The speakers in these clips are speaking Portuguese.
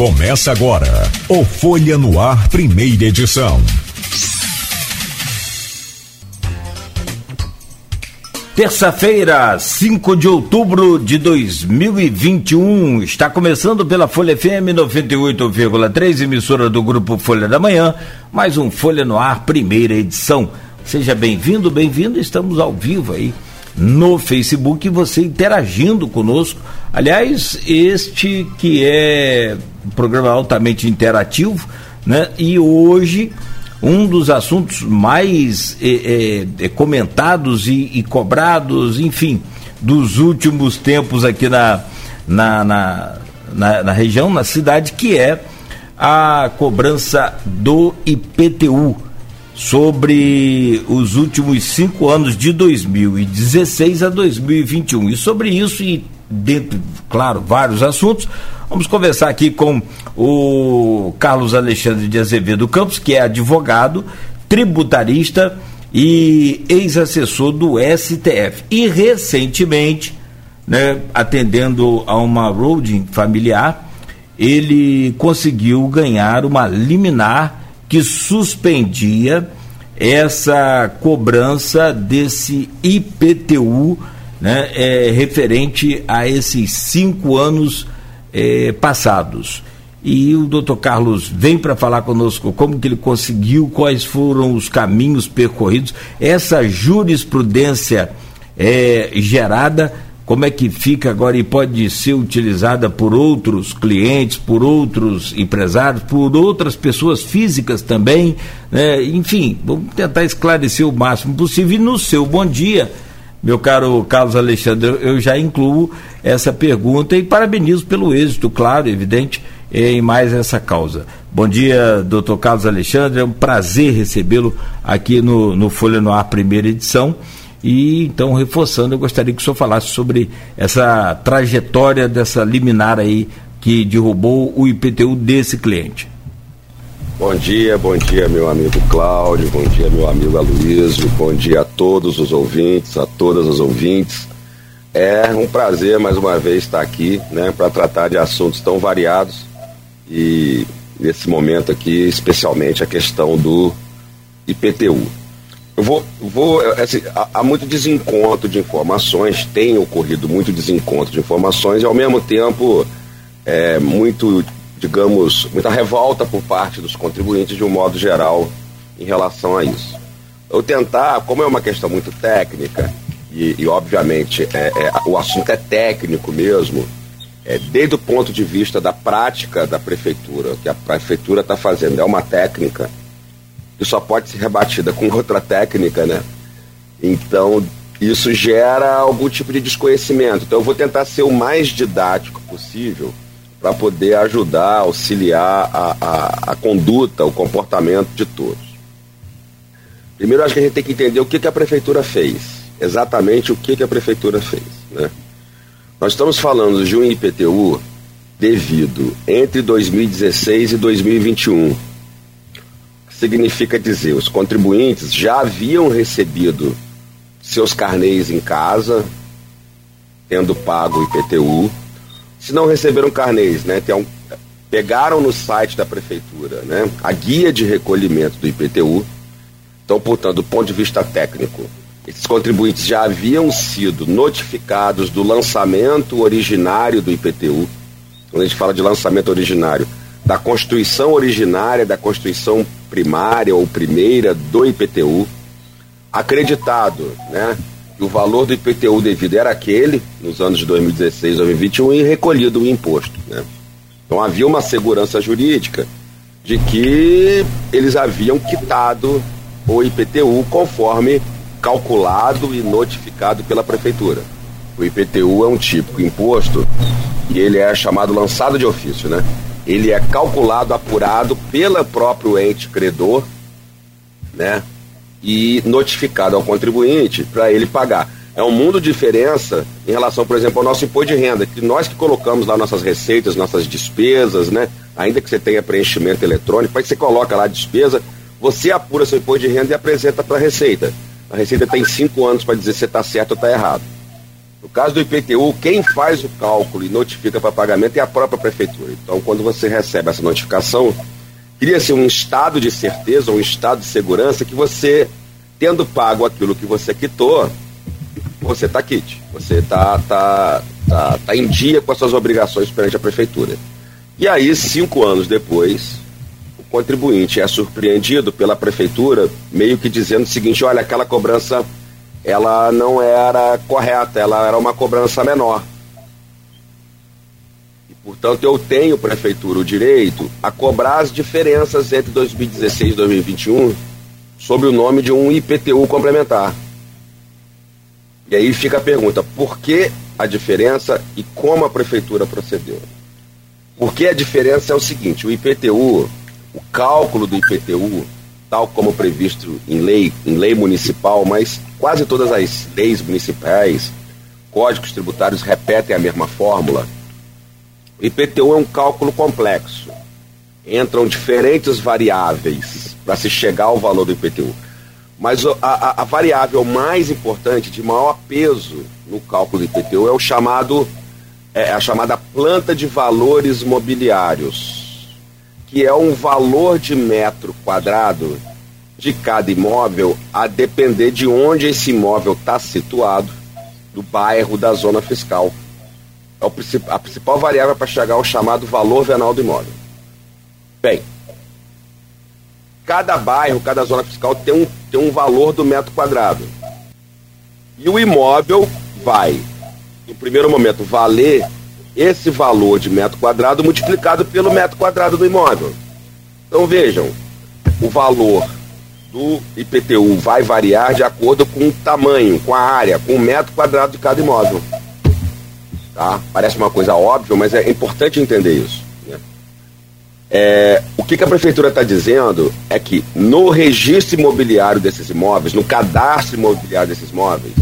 Começa agora o Folha no Ar, primeira edição. Terça-feira, 5 de outubro de 2021. Está começando pela Folha FM 98,3, emissora do grupo Folha da Manhã. Mais um Folha no Ar, primeira edição. Seja bem-vindo, bem-vindo. Estamos ao vivo aí no Facebook você interagindo conosco. Aliás, este que é um programa altamente interativo, né? E hoje um dos assuntos mais é, é, comentados e, e, cobrados, enfim, dos últimos tempos aqui na, na, na, na, na região, na cidade, que é a cobrança do IPTU sobre os últimos cinco anos de 2016 a 2021. E sobre isso e dentro, claro, vários assuntos, vamos conversar aqui com o Carlos Alexandre de Azevedo Campos, que é advogado, tributarista e ex-assessor do STF. E recentemente, né, atendendo a uma holding familiar, ele conseguiu ganhar uma liminar que suspendia essa cobrança desse IPTU né, é, referente a esses cinco anos é, passados. E o doutor Carlos vem para falar conosco como que ele conseguiu, quais foram os caminhos percorridos, essa jurisprudência é, gerada como é que fica agora e pode ser utilizada por outros clientes, por outros empresários, por outras pessoas físicas também, né? enfim, vamos tentar esclarecer o máximo possível. E no seu bom dia, meu caro Carlos Alexandre, eu já incluo essa pergunta e parabenizo pelo êxito, claro, evidente, em mais essa causa. Bom dia, doutor Carlos Alexandre, é um prazer recebê-lo aqui no, no Folha no Ar, primeira edição. E então, reforçando, eu gostaria que o senhor falasse sobre essa trajetória dessa liminar aí que derrubou o IPTU desse cliente. Bom dia, bom dia, meu amigo Cláudio, bom dia, meu amigo Aloysio, bom dia a todos os ouvintes, a todas as ouvintes. É um prazer mais uma vez estar aqui, né, para tratar de assuntos tão variados e nesse momento aqui, especialmente a questão do IPTU. Eu vou, vou assim, há, muito desencontro de informações, tem ocorrido muito desencontro de informações e ao mesmo tempo é, muito, digamos, muita revolta por parte dos contribuintes de um modo geral em relação a isso. Eu tentar, como é uma questão muito técnica e, e obviamente é, é, o assunto é técnico mesmo, é, desde o ponto de vista da prática da prefeitura, que a prefeitura está fazendo é uma técnica que só pode ser rebatida com outra técnica, né? Então, isso gera algum tipo de desconhecimento. Então, eu vou tentar ser o mais didático possível para poder ajudar, auxiliar a, a, a, conduta, o comportamento de todos. Primeiro, acho que a gente tem que entender o que, que a prefeitura fez. Exatamente o que, que a prefeitura fez. Né? Nós estamos falando de um IPTU devido entre 2016 e 2021 significa dizer, os contribuintes já haviam recebido seus carnês em casa, tendo pago o IPTU. Se não receberam carnês, né, tem um, pegaram no site da prefeitura, né, a guia de recolhimento do IPTU. Então, portanto, do ponto de vista técnico, esses contribuintes já haviam sido notificados do lançamento originário do IPTU. Quando a gente fala de lançamento originário, da Constituição originária, da Constituição primária ou primeira do IPTU, acreditado né, o valor do IPTU devido era aquele, nos anos de 2016 2021, e recolhido o imposto. Né? Então havia uma segurança jurídica de que eles haviam quitado o IPTU conforme calculado e notificado pela prefeitura. O IPTU é um típico imposto e ele é chamado lançado de ofício, né? ele é calculado, apurado pelo próprio ente credor, né? E notificado ao contribuinte para ele pagar. É um mundo de diferença em relação, por exemplo, ao nosso imposto de renda, que nós que colocamos lá nossas receitas, nossas despesas, né? Ainda que você tenha preenchimento eletrônico, aí você coloca lá a despesa, você apura seu imposto de renda e apresenta para a Receita. A Receita tem cinco anos para dizer se está certo ou está errado. No caso do IPTU, quem faz o cálculo e notifica para pagamento é a própria prefeitura. Então, quando você recebe essa notificação, cria-se um estado de certeza, um estado de segurança que você, tendo pago aquilo que você quitou, você está quite. Você está tá, tá, tá em dia com as suas obrigações perante a prefeitura. E aí, cinco anos depois, o contribuinte é surpreendido pela prefeitura, meio que dizendo o seguinte: olha, aquela cobrança ela não era correta, ela era uma cobrança menor. Portanto, eu tenho, prefeitura, o direito a cobrar as diferenças entre 2016 e 2021 sob o nome de um IPTU complementar. E aí fica a pergunta: por que a diferença e como a prefeitura procedeu? Porque a diferença é o seguinte: o IPTU, o cálculo do IPTU, tal como previsto em lei, em lei municipal, mas quase todas as leis municipais, códigos tributários repetem a mesma fórmula. IPTU é um cálculo complexo. Entram diferentes variáveis para se chegar ao valor do IPTU. Mas a, a, a, variável mais importante, de maior peso no cálculo do IPTU, é o chamado é a chamada planta de valores mobiliários, que é um valor de metro quadrado de cada imóvel a depender de onde esse imóvel está situado, do bairro, da zona fiscal. É a principal variável para chegar ao chamado valor venal do imóvel. Bem, cada bairro, cada zona fiscal tem um, tem um valor do metro quadrado. E o imóvel vai, no primeiro momento, valer esse valor de metro quadrado multiplicado pelo metro quadrado do imóvel. Então vejam, o valor do IPTU vai variar de acordo com o tamanho, com a área, com o metro quadrado de cada imóvel. Tá? Parece uma coisa óbvia, mas é importante entender isso. Né? É, o que, que a prefeitura está dizendo é que no registro imobiliário desses imóveis, no cadastro imobiliário desses imóveis,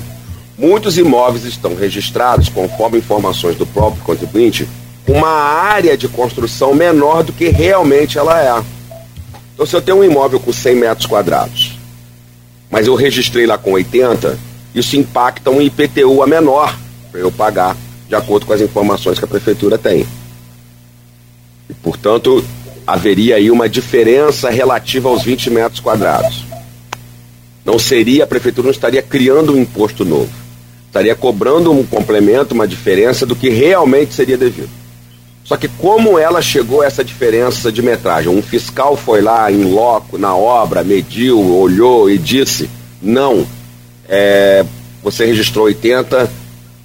muitos imóveis estão registrados, conforme informações do próprio contribuinte, uma área de construção menor do que realmente ela é. Então, se eu tenho um imóvel com 100 metros quadrados, mas eu registrei lá com 80, isso impacta um IPTU a menor para eu pagar, de acordo com as informações que a prefeitura tem. E, portanto, haveria aí uma diferença relativa aos 20 metros quadrados. Não seria, a prefeitura não estaria criando um imposto novo. Estaria cobrando um complemento, uma diferença do que realmente seria devido. Só que como ela chegou a essa diferença de metragem? Um fiscal foi lá em loco, na obra, mediu, olhou e disse, não, é, você registrou 80,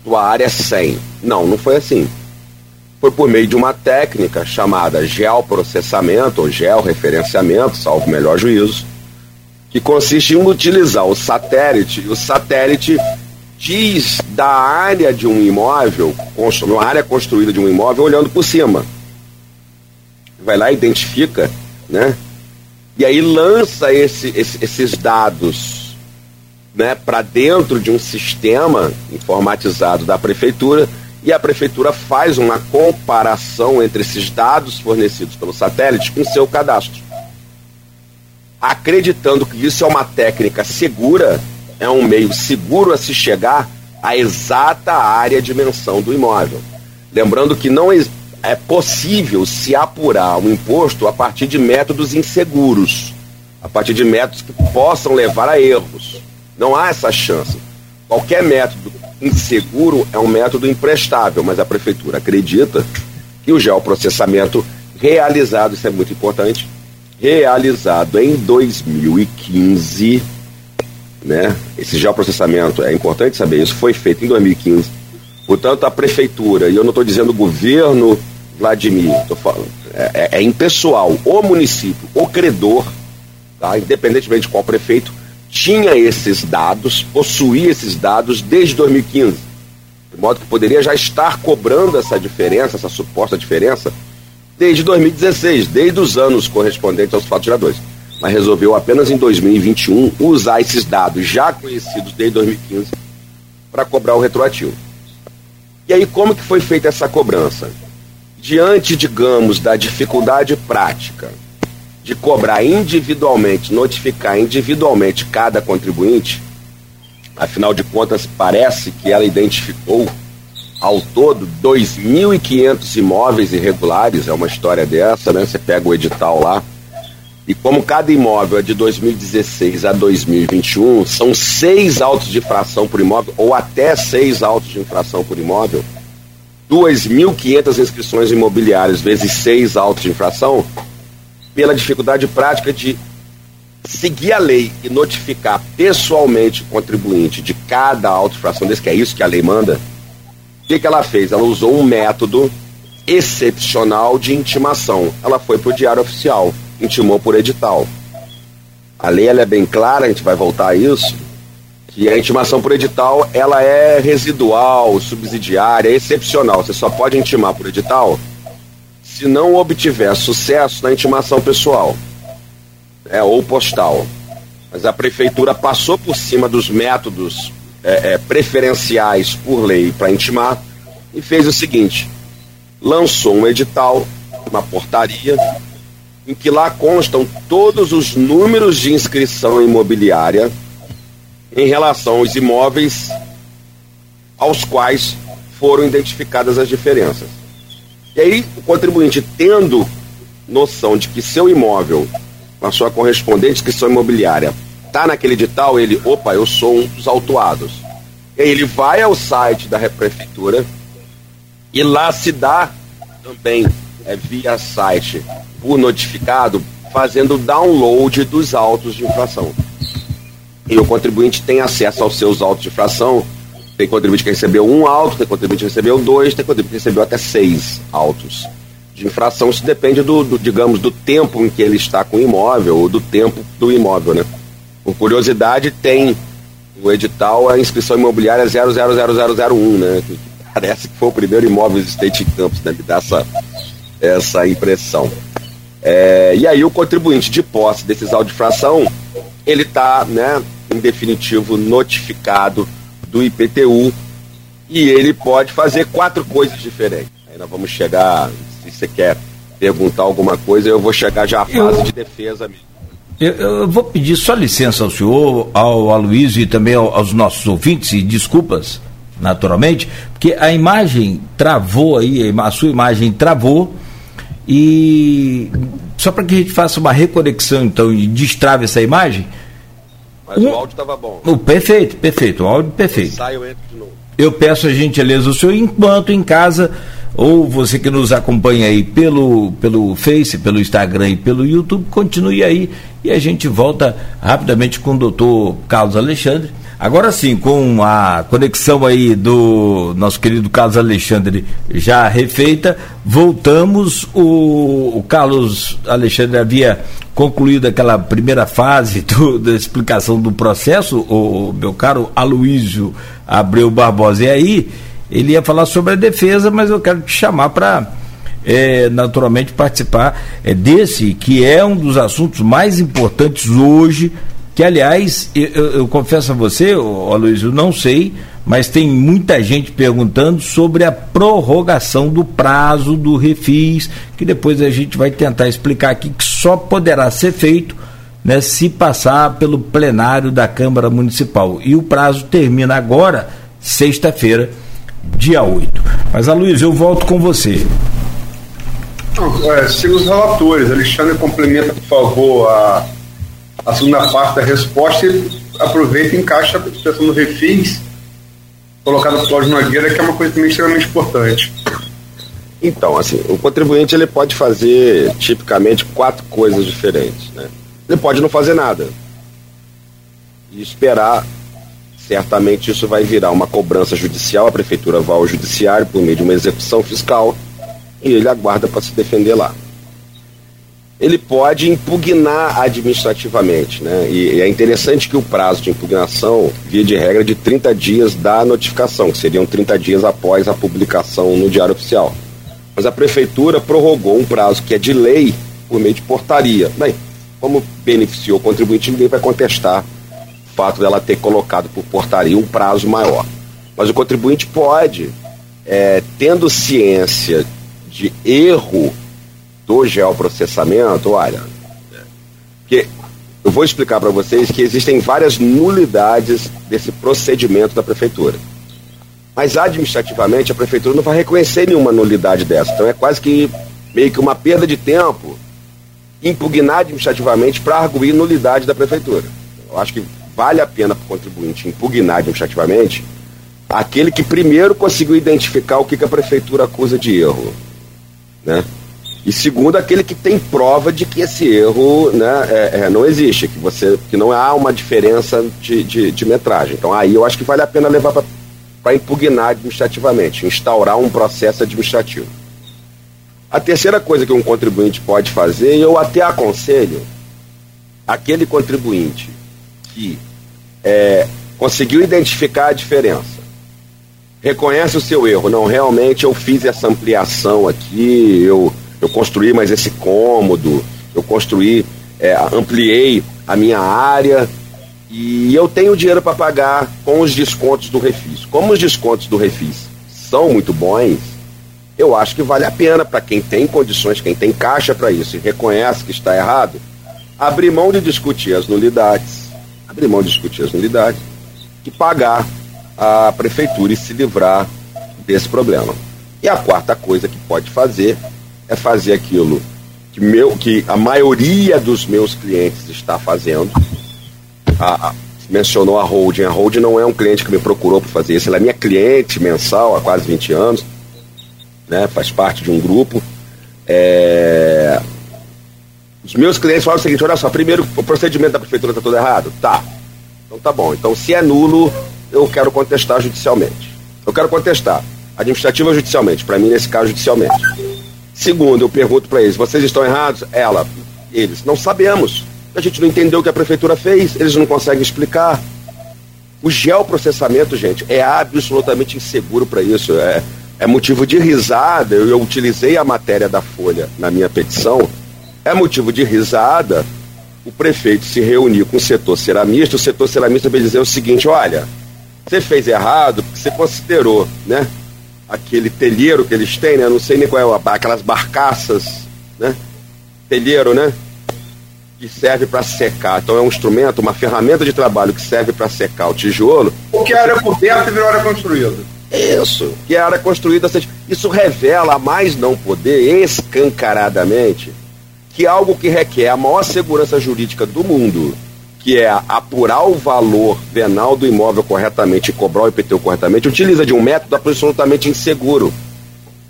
tua área é 100. Não, não foi assim. Foi por meio de uma técnica chamada geoprocessamento ou georreferenciamento, salvo melhor juízo, que consiste em utilizar o satélite, e o satélite diz da área de um imóvel, uma área construída de um imóvel, olhando por cima. Vai lá, identifica, né? E aí lança esse, esse, esses dados né, para dentro de um sistema informatizado da prefeitura e a prefeitura faz uma comparação entre esses dados fornecidos pelo satélite com seu cadastro. Acreditando que isso é uma técnica segura, é um meio seguro a se chegar à exata área de dimensão do imóvel. Lembrando que não é possível se apurar um imposto a partir de métodos inseguros, a partir de métodos que possam levar a erros. Não há essa chance. Qualquer método inseguro é um método imprestável, mas a prefeitura acredita que o geoprocessamento realizado, isso é muito importante, realizado em 2015 né? Esse geoprocessamento, é importante saber isso, foi feito em 2015. Portanto, a prefeitura, e eu não estou dizendo governo Vladimir, tô falando, é, é, é impessoal, o município, o credor, tá? independentemente de qual prefeito, tinha esses dados, possuía esses dados desde 2015. De modo que poderia já estar cobrando essa diferença, essa suposta diferença, desde 2016, desde os anos correspondentes aos fatos geradores mas resolveu apenas em 2021 usar esses dados já conhecidos desde 2015 para cobrar o retroativo. E aí como que foi feita essa cobrança? Diante, digamos, da dificuldade prática de cobrar individualmente, notificar individualmente cada contribuinte, Afinal de contas, parece que ela identificou ao todo 2.500 imóveis irregulares, é uma história dessa, né? Você pega o edital lá. E como cada imóvel é de 2016 a 2021, são seis autos de infração por imóvel, ou até seis autos de infração por imóvel, 2.500 inscrições imobiliárias vezes seis autos de infração, pela dificuldade prática de seguir a lei e notificar pessoalmente o contribuinte de cada auto de infração desse, que é isso que a lei manda, o que, que ela fez? Ela usou um método excepcional de intimação. Ela foi para o Diário Oficial, intimou por edital. A lei é bem clara, a gente vai voltar a isso, que a intimação por edital ela é residual, subsidiária, excepcional. Você só pode intimar por edital se não obtiver sucesso na intimação pessoal é, ou postal. Mas a prefeitura passou por cima dos métodos é, é, preferenciais por lei para intimar e fez o seguinte: lançou um edital, uma portaria, em que lá constam todos os números de inscrição imobiliária em relação aos imóveis aos quais foram identificadas as diferenças. E aí, o contribuinte, tendo noção de que seu imóvel, a sua correspondente inscrição imobiliária, tá naquele edital, ele, opa, eu sou um dos autuados. E aí ele vai ao site da prefeitura e lá se dá também é, via site por notificado, fazendo download dos autos de infração. E o contribuinte tem acesso aos seus autos de infração. Tem contribuinte que recebeu um auto, tem contribuinte que recebeu dois, tem contribuinte que recebeu até seis autos de infração. Isso depende do, do digamos, do tempo em que ele está com o imóvel ou do tempo do imóvel, né? Por curiosidade, tem o edital, a inscrição imobiliária 000001, né? Que parece que foi o primeiro imóvel existente em Campos, né? Me dá essa, essa impressão. É, e aí o contribuinte de posse desses autos de fração, ele está, né, em definitivo, notificado do IPTU e ele pode fazer quatro coisas diferentes. Aí nós vamos chegar, se você quer perguntar alguma coisa, eu vou chegar já à fase eu... de defesa mesmo. Eu, eu, vou pedir só licença ao senhor, ao Aloysio e também aos nossos ouvintes, e desculpas, naturalmente, porque a imagem travou aí, a sua imagem travou, e só para que a gente faça uma reconexão então e destrave essa imagem. Mas um, o áudio estava bom. O, perfeito, perfeito, o áudio perfeito. Eu entro de novo. Eu peço a gentileza do senhor, enquanto em casa ou você que nos acompanha aí pelo, pelo Face, pelo Instagram e pelo YouTube, continue aí e a gente volta rapidamente com o doutor Carlos Alexandre. Agora sim, com a conexão aí do nosso querido Carlos Alexandre já refeita, voltamos. O, o Carlos Alexandre havia concluído aquela primeira fase do, da explicação do processo, o meu caro Aloísio Abreu Barbosa. E aí, ele ia falar sobre a defesa, mas eu quero te chamar para é, naturalmente participar é, desse, que é um dos assuntos mais importantes hoje, que aliás, eu, eu, eu confesso a você, ô, Luiz, eu não sei, mas tem muita gente perguntando sobre a prorrogação do prazo do refis, que depois a gente vai tentar explicar aqui que só poderá ser feito né, se passar pelo plenário da Câmara Municipal. E o prazo termina agora, sexta-feira, dia 8. Mas, Luiz, eu volto com você. É, os relatores. Alexandre, complementa, por favor, a, a segunda parte da resposta e aproveita e encaixa a questão do refis colocado pelo Cláudio Nogueira, que é uma coisa também extremamente importante. Então, assim, o contribuinte ele pode fazer tipicamente quatro coisas diferentes. Né? Ele pode não fazer nada e esperar Certamente isso vai virar uma cobrança judicial, a prefeitura vai ao judiciário por meio de uma execução fiscal e ele aguarda para se defender lá. Ele pode impugnar administrativamente, né? E, é interessante que o prazo de impugnação, via de regra, é de 30 dias da notificação, que seriam 30 dias após a publicação no Diário Oficial. Mas a prefeitura prorrogou um prazo que é de lei por meio de portaria. Bem, como beneficiou o contribuinte, ninguém vai contestar fato dela ter colocado por portaria um prazo maior. Mas o contribuinte pode, é, tendo ciência de erro do geoprocessamento, olha, que eu vou explicar para vocês que existem várias nulidades desse procedimento da prefeitura. Mas administrativamente a prefeitura não vai reconhecer nenhuma nulidade dessa. Então é quase que meio que uma perda de tempo impugnar administrativamente para arguir nulidade da prefeitura. Eu acho que vale a pena para o contribuinte impugnar administrativamente aquele que primeiro conseguiu identificar o que, que a prefeitura acusa de erro. Né? E segundo, aquele que tem prova de que esse erro né, é, é, não existe, que, você, que não há uma diferença de, de, de metragem. Então aí eu acho que vale a pena levar para impugnar administrativamente, instaurar um processo administrativo. A terceira coisa que um contribuinte pode fazer, eu até aconselho, aquele contribuinte que é, conseguiu identificar a diferença, reconhece o seu erro, não, realmente eu fiz essa ampliação aqui, eu, eu construí mais esse cômodo, eu construí, é, ampliei a minha área e eu tenho dinheiro para pagar com os descontos do Refis. Como os descontos do Refis são muito bons, eu acho que vale a pena para quem tem condições, quem tem caixa para isso e reconhece que está errado, abrir mão de discutir as nulidades, abrir mão de discutir as nulidades e pagar a prefeitura e se livrar desse problema. E a quarta coisa que pode fazer é fazer aquilo que, meu, que a maioria dos meus clientes está fazendo. A, a, mencionou a holding. A holding não é um cliente que me procurou para fazer isso, ela é minha cliente mensal há quase 20 anos né? Faz parte de um grupo. É... Os meus clientes falam o seguinte: olha só, primeiro o procedimento da prefeitura está todo errado? Tá. Então tá bom. Então se é nulo, eu quero contestar judicialmente. Eu quero contestar administrativa ou judicialmente. Para mim, nesse caso, judicialmente. Segundo, eu pergunto para eles: vocês estão errados? Ela, eles, não sabemos. A gente não entendeu o que a prefeitura fez, eles não conseguem explicar. O geoprocessamento, gente, é absolutamente inseguro para isso. É, é motivo de risada, eu, eu utilizei a matéria da Folha na minha petição, é motivo de risada o prefeito se reunir com o setor ceramista, o setor ceramista vai dizer o seguinte, olha, você fez errado porque você considerou, né, aquele telheiro que eles têm, né, não sei nem qual é, aquelas barcaças, né, telheiro, né, que serve para secar. Então é um instrumento, uma ferramenta de trabalho que serve para secar o tijolo. Porque a área coberta virou área construída. Isso, que a área construída. Isso revela, a mais não poder, escancaradamente, que algo que requer a maior segurança jurídica do mundo, que é apurar o valor venal do imóvel corretamente e cobrar o IPTU corretamente, utiliza de um método absolutamente inseguro.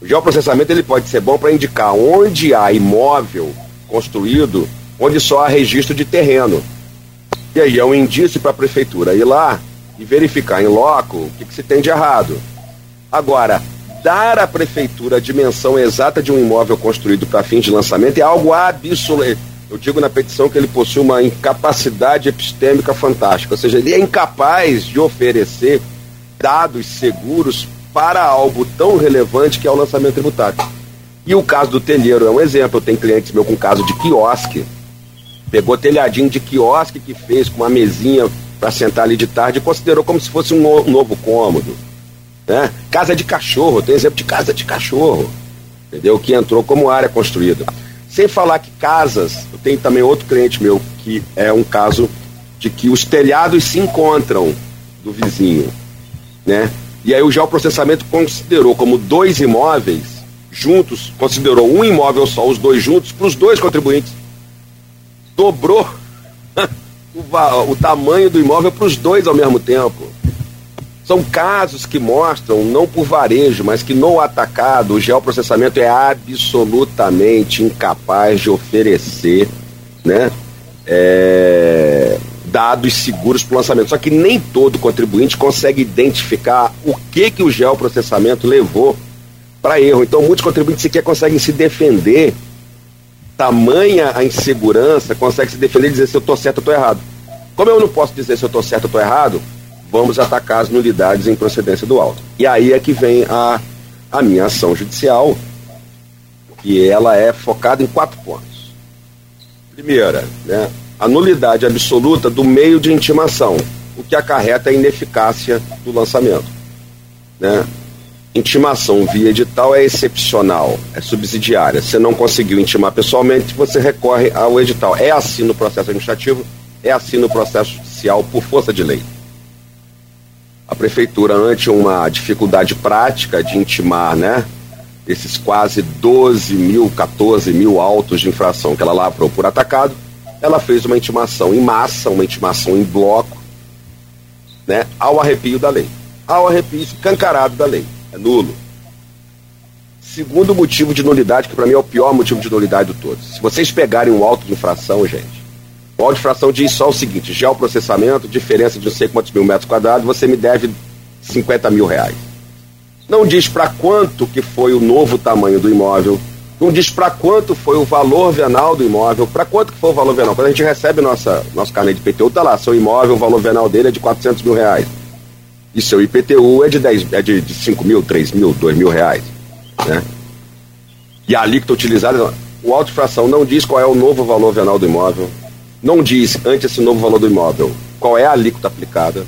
O geoprocessamento ele pode ser bom para indicar onde há imóvel construído, onde só há registro de terreno. E aí é um indício para a prefeitura ir lá e verificar em loco o que, que se tem de errado. Agora, dar à prefeitura a dimensão exata de um imóvel construído para fins de lançamento é algo absoluto. Eu digo na petição que ele possui uma incapacidade epistêmica fantástica, ou seja, ele é incapaz de oferecer dados seguros para algo tão relevante que é o lançamento tributário. E o caso do telheiro é um exemplo. Eu tenho clientes meu com caso de quiosque. Pegou telhadinho de quiosque que fez com uma mesinha para sentar ali de tarde e considerou como se fosse um novo cômodo. Né? Casa de cachorro, tem exemplo de casa de cachorro, entendeu? Que entrou como área construída. Sem falar que casas, eu tenho também outro cliente meu que é um caso de que os telhados se encontram do vizinho, né? E aí o geoprocessamento considerou como dois imóveis juntos, considerou um imóvel só, os dois juntos, para os dois contribuintes. Dobrou o, o tamanho do imóvel para os dois ao mesmo tempo. São casos que mostram, não por varejo, mas que no atacado o geoprocessamento é absolutamente incapaz de oferecer né, é, dados seguros para o lançamento. Só que nem todo contribuinte consegue identificar o que, que o geoprocessamento levou para erro. Então, muitos contribuintes sequer conseguem se defender. Tamanha a insegurança, consegue se defender e dizer se eu estou certo ou estou errado. Como eu não posso dizer se eu estou certo ou estou errado, vamos atacar as nulidades em procedência do auto. E aí é que vem a, a minha ação judicial, que ela é focada em quatro pontos. Primeira, né, a nulidade absoluta do meio de intimação, o que acarreta a ineficácia do lançamento. Né? Intimação via edital é excepcional, é subsidiária. Se não conseguiu intimar pessoalmente, você recorre ao edital. É assim no processo administrativo, É assim no processo judicial por força de lei. A prefeitura, ante uma dificuldade prática de intimar, né, esses quase 12 mil, 14 mil autos de infração que ela lavrou por atacado, ela fez uma intimação em massa, uma intimação em bloco, né, ao arrepio da lei. Ao arrepio escancarado da lei. É nulo. Segundo motivo de nulidade, que para mim é o pior motivo de nulidade de todos. Se vocês pegarem um auto de infração, gente, o infração diz só o seguinte: geoprocessamento, diferença de não sei quantos mil metros quadrados, você me deve 50 mil reais. Não diz para quanto que foi o novo tamanho do imóvel, não diz para quanto foi o valor venal do imóvel, para quanto que foi o valor venal. Quando a gente recebe nossa, nosso carnê de IPTU, tá lá, seu imóvel, o valor venal dele é de 400 mil reais. E seu IPTU é de, 10, é de, de 5 mil, 3 mil, 2 mil reais. Né? E a alíquota utilizada, o auto fração não diz qual é o novo valor venal do imóvel, não diz, ante esse novo valor do imóvel, qual é a alíquota aplicada,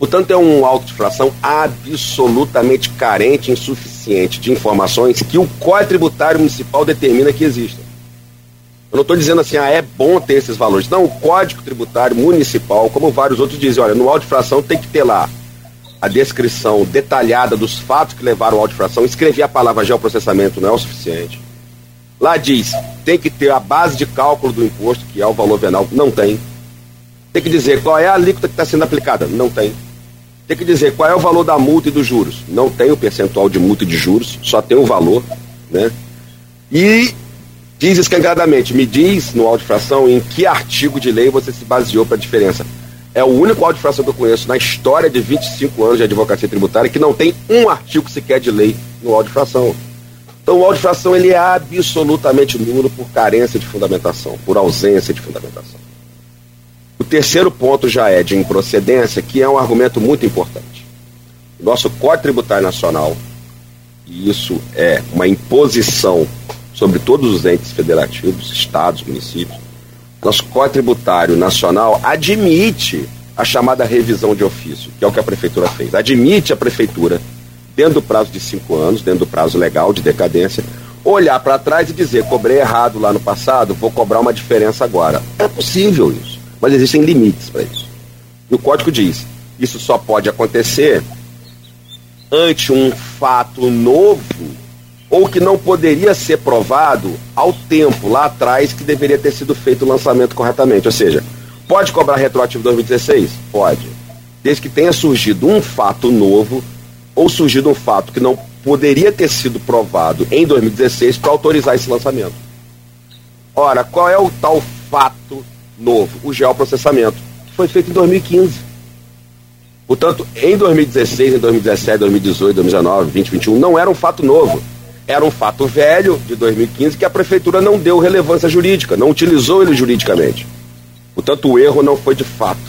Portanto, é um auto de fração absolutamente carente, insuficiente de informações que o Código Tributário Municipal determina que existam. Eu não estou dizendo assim, ah, é bom ter esses valores. Não, o Código Tributário Municipal, como vários outros dizem, olha, no auto de fração tem que ter lá a descrição detalhada dos fatos que levaram ao auto de fração. Escrever a palavra geoprocessamento não é o suficiente. Lá diz, tem que ter a base de cálculo do imposto, que é o valor venal, não tem. Tem que dizer qual é a alíquota que está sendo aplicada, não tem tem que dizer qual é o valor da multa e dos juros. Não tem o percentual de multa e de juros, só tem o valor, né? E diz escancaradamente, me diz no auto de fração em que artigo de lei você se baseou para a diferença. É o único auto de fração que eu conheço na história de 25 anos de advocacia tributária que não tem um artigo sequer de lei no auto de fração. Então o auto de fração ele é absolutamente nulo por carência de fundamentação, por ausência de fundamentação. O terceiro ponto já é de improcedência, que é um argumento muito importante. O nosso Código Tributário Nacional, e isso é uma imposição sobre todos os entes federativos, estados, municípios, nosso Código Tributário Nacional admite a chamada revisão de ofício, que é o que a prefeitura fez. Admite a prefeitura, dentro do prazo de cinco anos, dentro do prazo legal de decadência, olhar para trás e dizer: cobrei errado lá no passado, vou cobrar uma diferença agora. É possível isso mas existem limites para isso. E o código diz: isso só pode acontecer ante um fato novo ou que não poderia ser provado ao tempo lá atrás que deveria ter sido feito o lançamento corretamente. Ou seja, pode cobrar retroativo 2016? Pode. Desde que tenha surgido um fato novo ou surgido um fato que não poderia ter sido provado em 2016 para autorizar esse lançamento. Ora, qual é o tal fato novo, o geoprocessamento, foi feito em 2015. Portanto, em 2016, em 2017, 2018, 2019, 2021, não era um fato novo. Era um fato velho de 2015 que a prefeitura não deu relevância jurídica, não utilizou ele juridicamente. Portanto, o erro não foi de fato.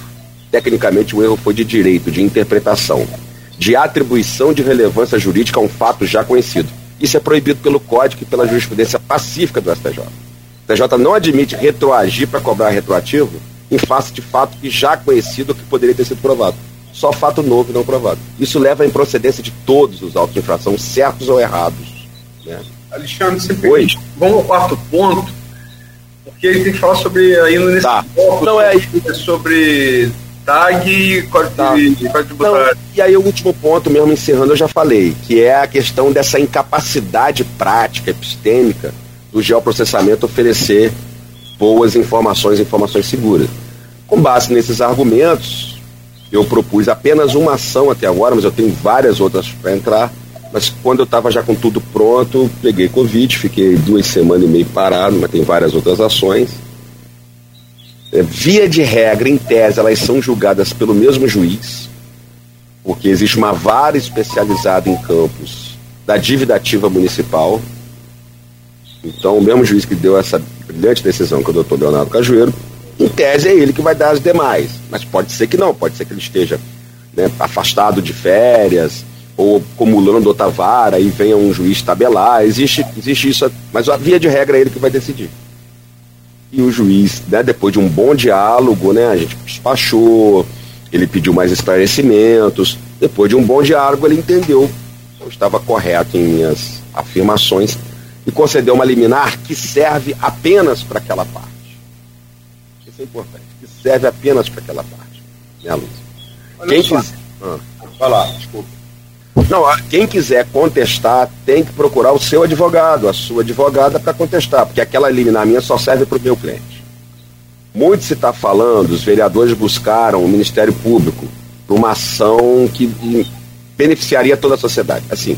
Tecnicamente, o erro foi de direito, de interpretação, de atribuição de relevância jurídica a um fato já conhecido. Isso é proibido pelo Código e pela jurisprudência pacífica do STJ. TJ não admite retroagir para cobrar retroativo em face de fato que já conhecido que poderia ter sido provado. Só fato novo e não provado. Isso leva à improcedência de todos os autos de infração, certos ou errados. Né? Alexandre, você Oi. vamos ao quarto ponto, porque ele tem que falar sobre, ainda nesse tá. bloco, não, é sobre TAG e tá. tributário. E aí o último ponto, mesmo encerrando, eu já falei, que é a questão dessa incapacidade prática, epistêmica, do geoprocessamento oferecer boas informações, informações seguras. Com base nesses argumentos, eu propus apenas uma ação até agora, mas eu tenho várias outras para entrar. Mas quando eu estava já com tudo pronto, peguei Covid, fiquei duas semanas e meio parado, mas tem várias outras ações. É, via de regra, em tese, elas são julgadas pelo mesmo juiz, porque existe uma vara especializada em campos da dívida ativa municipal, então, o mesmo juiz que deu essa brilhante decisão, que é o doutor Leonardo Cajueiro, em tese é ele que vai dar as demais. Mas pode ser que não, pode ser que ele esteja né, afastado de férias ou acumulando outra vara e venha um juiz tabelar. Existe, existe isso, mas a via de regra é ele que vai decidir. E o juiz, né, depois de um bom diálogo, né, a gente despachou, ele pediu mais esclarecimentos. Depois de um bom diálogo, ele entendeu que eu estava correto em minhas afirmações e concedeu uma liminar que serve apenas para aquela parte. é importante, que serve apenas para aquela parte. Né? Quem quiser. Ah. Vai lá, desculpa. Não, quem quiser contestar tem que procurar o seu advogado, a sua advogada para contestar, porque aquela liminar minha só serve para o meu cliente. Muito se está falando, os vereadores buscaram o Ministério Público para uma ação que beneficiaria toda a sociedade. Assim,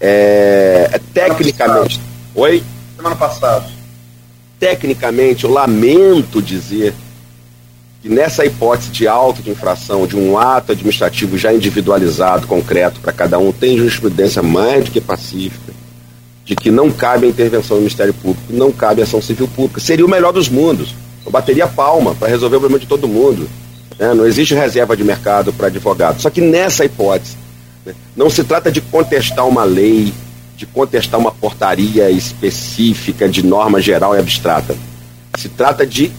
é, é tecnicamente. Oi? Semana passada. Tecnicamente, eu lamento dizer que nessa hipótese de auto de infração, de um ato administrativo já individualizado, concreto para cada um, tem jurisprudência mais do que pacífica, de que não cabe a intervenção do Ministério Público, não cabe a ação civil pública. Seria o melhor dos mundos. Eu bateria palma para resolver o problema de todo mundo. Né? Não existe reserva de mercado para advogado. Só que nessa hipótese, né? não se trata de contestar uma lei, de contestar uma portaria específica de norma geral e abstrata. Se trata de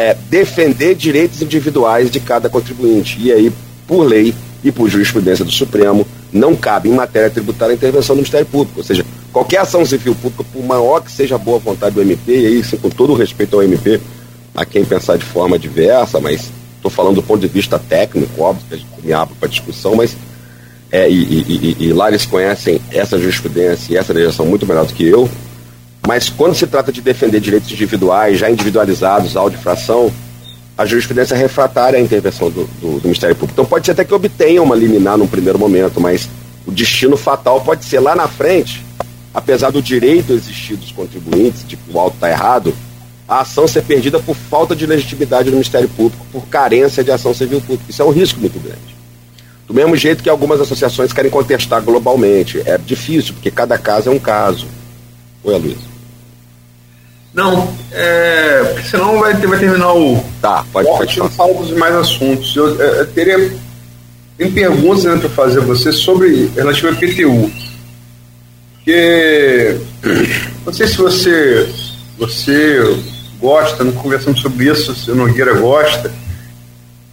é, defender direitos individuais de cada contribuinte. E aí, por lei e por jurisprudência do Supremo, não cabe em matéria tributária a intervenção do Ministério Público. Ou seja, qualquer ação civil pública, por maior que seja a boa vontade do MP, e aí, sim, com todo o respeito ao MP, a quem pensar de forma diversa, mas estou falando do ponto de vista técnico, óbvio que a gente me abre para discussão, mas é, e, e, e, e, lá eles conhecem essa jurisprudência e essa legislação muito melhor do que eu, mas quando se trata de defender direitos individuais, já individualizados, audifração, a jurisprudência é refratária à intervenção do, do, do, Ministério Público. Então pode ser até que obtenha uma liminar num primeiro momento, mas o destino fatal pode ser lá na frente, apesar do direito existir dos contribuintes, de que o auto está errado, a ação ser perdida por falta de legitimidade do Ministério Público, por carência de ação civil pública. Isso é um risco muito grande. Do mesmo jeito que algumas associações querem contestar globalmente. É difícil, porque cada caso é um caso. Oi, Luiz. Não, é, porque senão vai, vai terminar o. Tá, pode, pode falar. falo dos mais assuntos. Eu, é, eu teria. Tem perguntas né, para fazer a você sobre relativo a PTU. Porque. Não sei se você. Você gosta, não conversamos sobre isso, se o Nogueira gosta,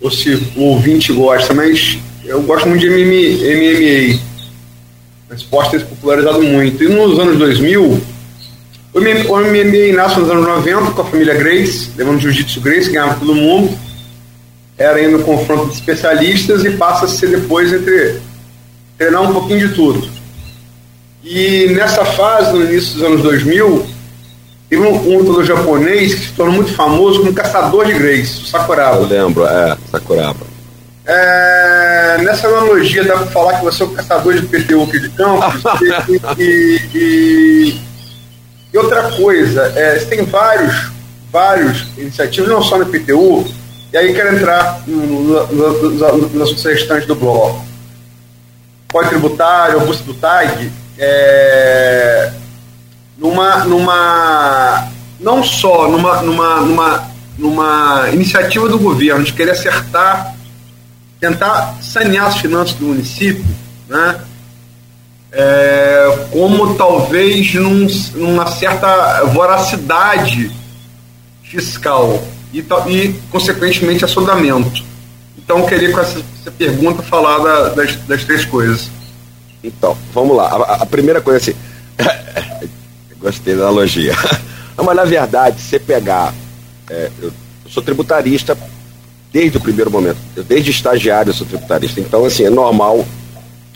ou se o ouvinte gosta, mas eu gosto muito de MMA. Esporte tem se popularizado muito. E nos anos 2000 o MMA nasce nos anos 90 com a família Grace, levando jiu-jitsu Grace, ganhava todo mundo. Era indo no confronto de especialistas e passa a ser depois entre treinar um pouquinho de tudo. E nessa fase, no início dos anos 2000, teve um, um lutador japonês que se tornou muito famoso como caçador de Grace, o Sakuraba. Eu lembro, é, Sakuraba. É, nessa analogia, dá para falar que você é o caçador de PTU aqui de campos e, e, e e outra coisa, é, tem vários, vários iniciativas, não só no PTU, e aí quero entrar nos assuntos restantes do bloco. Código tributário, busca do TAG, é, numa, numa, não só numa, numa, numa, numa iniciativa do governo de querer acertar, tentar sanear as finanças do município, né? É, como talvez num, numa certa voracidade fiscal e, e consequentemente, assodamento. Então, eu queria com essa, essa pergunta falar da, das, das, três coisas. Então, vamos lá. A, a primeira coisa assim. gostei da analogia. Mas, na verdade, você pegar. É, eu, eu sou tributarista desde o primeiro momento. Eu, desde estagiário eu sou tributarista. Então, assim, é normal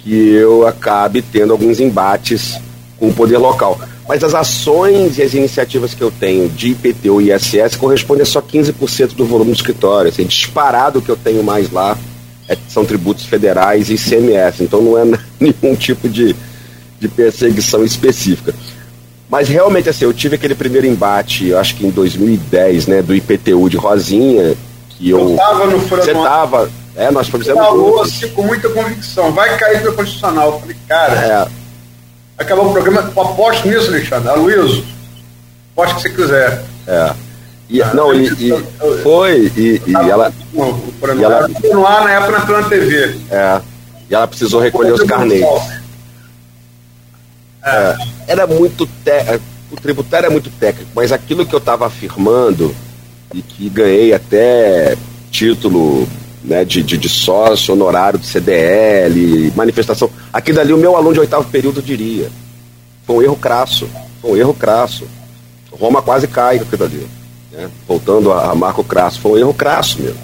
que eu acabe tendo alguns embates com o poder local. Mas as ações e as iniciativas que eu tenho de IPTU e ISS correspondem a só 15% do volume do escritório. Assim, disparado que eu tenho mais lá é, são tributos federais e ICMS. Então não é nenhum tipo de, de perseguição específica. Mas realmente, assim, eu tive aquele primeiro embate, eu acho que em 2010, né, do IPTU de Rosinha, que eu. Eu tava no Você tava é, nós fizemos falou assim com muita convicção, vai cair pelo constitucional. Eu falei, cara, é. acabou o programa, aposto nisso, Alexandre, Aloysio, aposto que você quiser. É. E, ah, não, e, e foi, e, e ela. E ela no ar na época na Plana TV. É. E ela precisou recolher os carneiros. É. Era muito. Te... O tributário é muito técnico, mas aquilo que eu estava afirmando, e que ganhei até título né, de, de, de, sócio, honorário do CDL, manifestação. Aqui dali o meu aluno de oitavo período diria. Foi um erro crasso. Foi um erro crasso. Roma quase cai com aquilo dali. Né? Voltando a, a Marco Crasso, foi um erro crasso mesmo.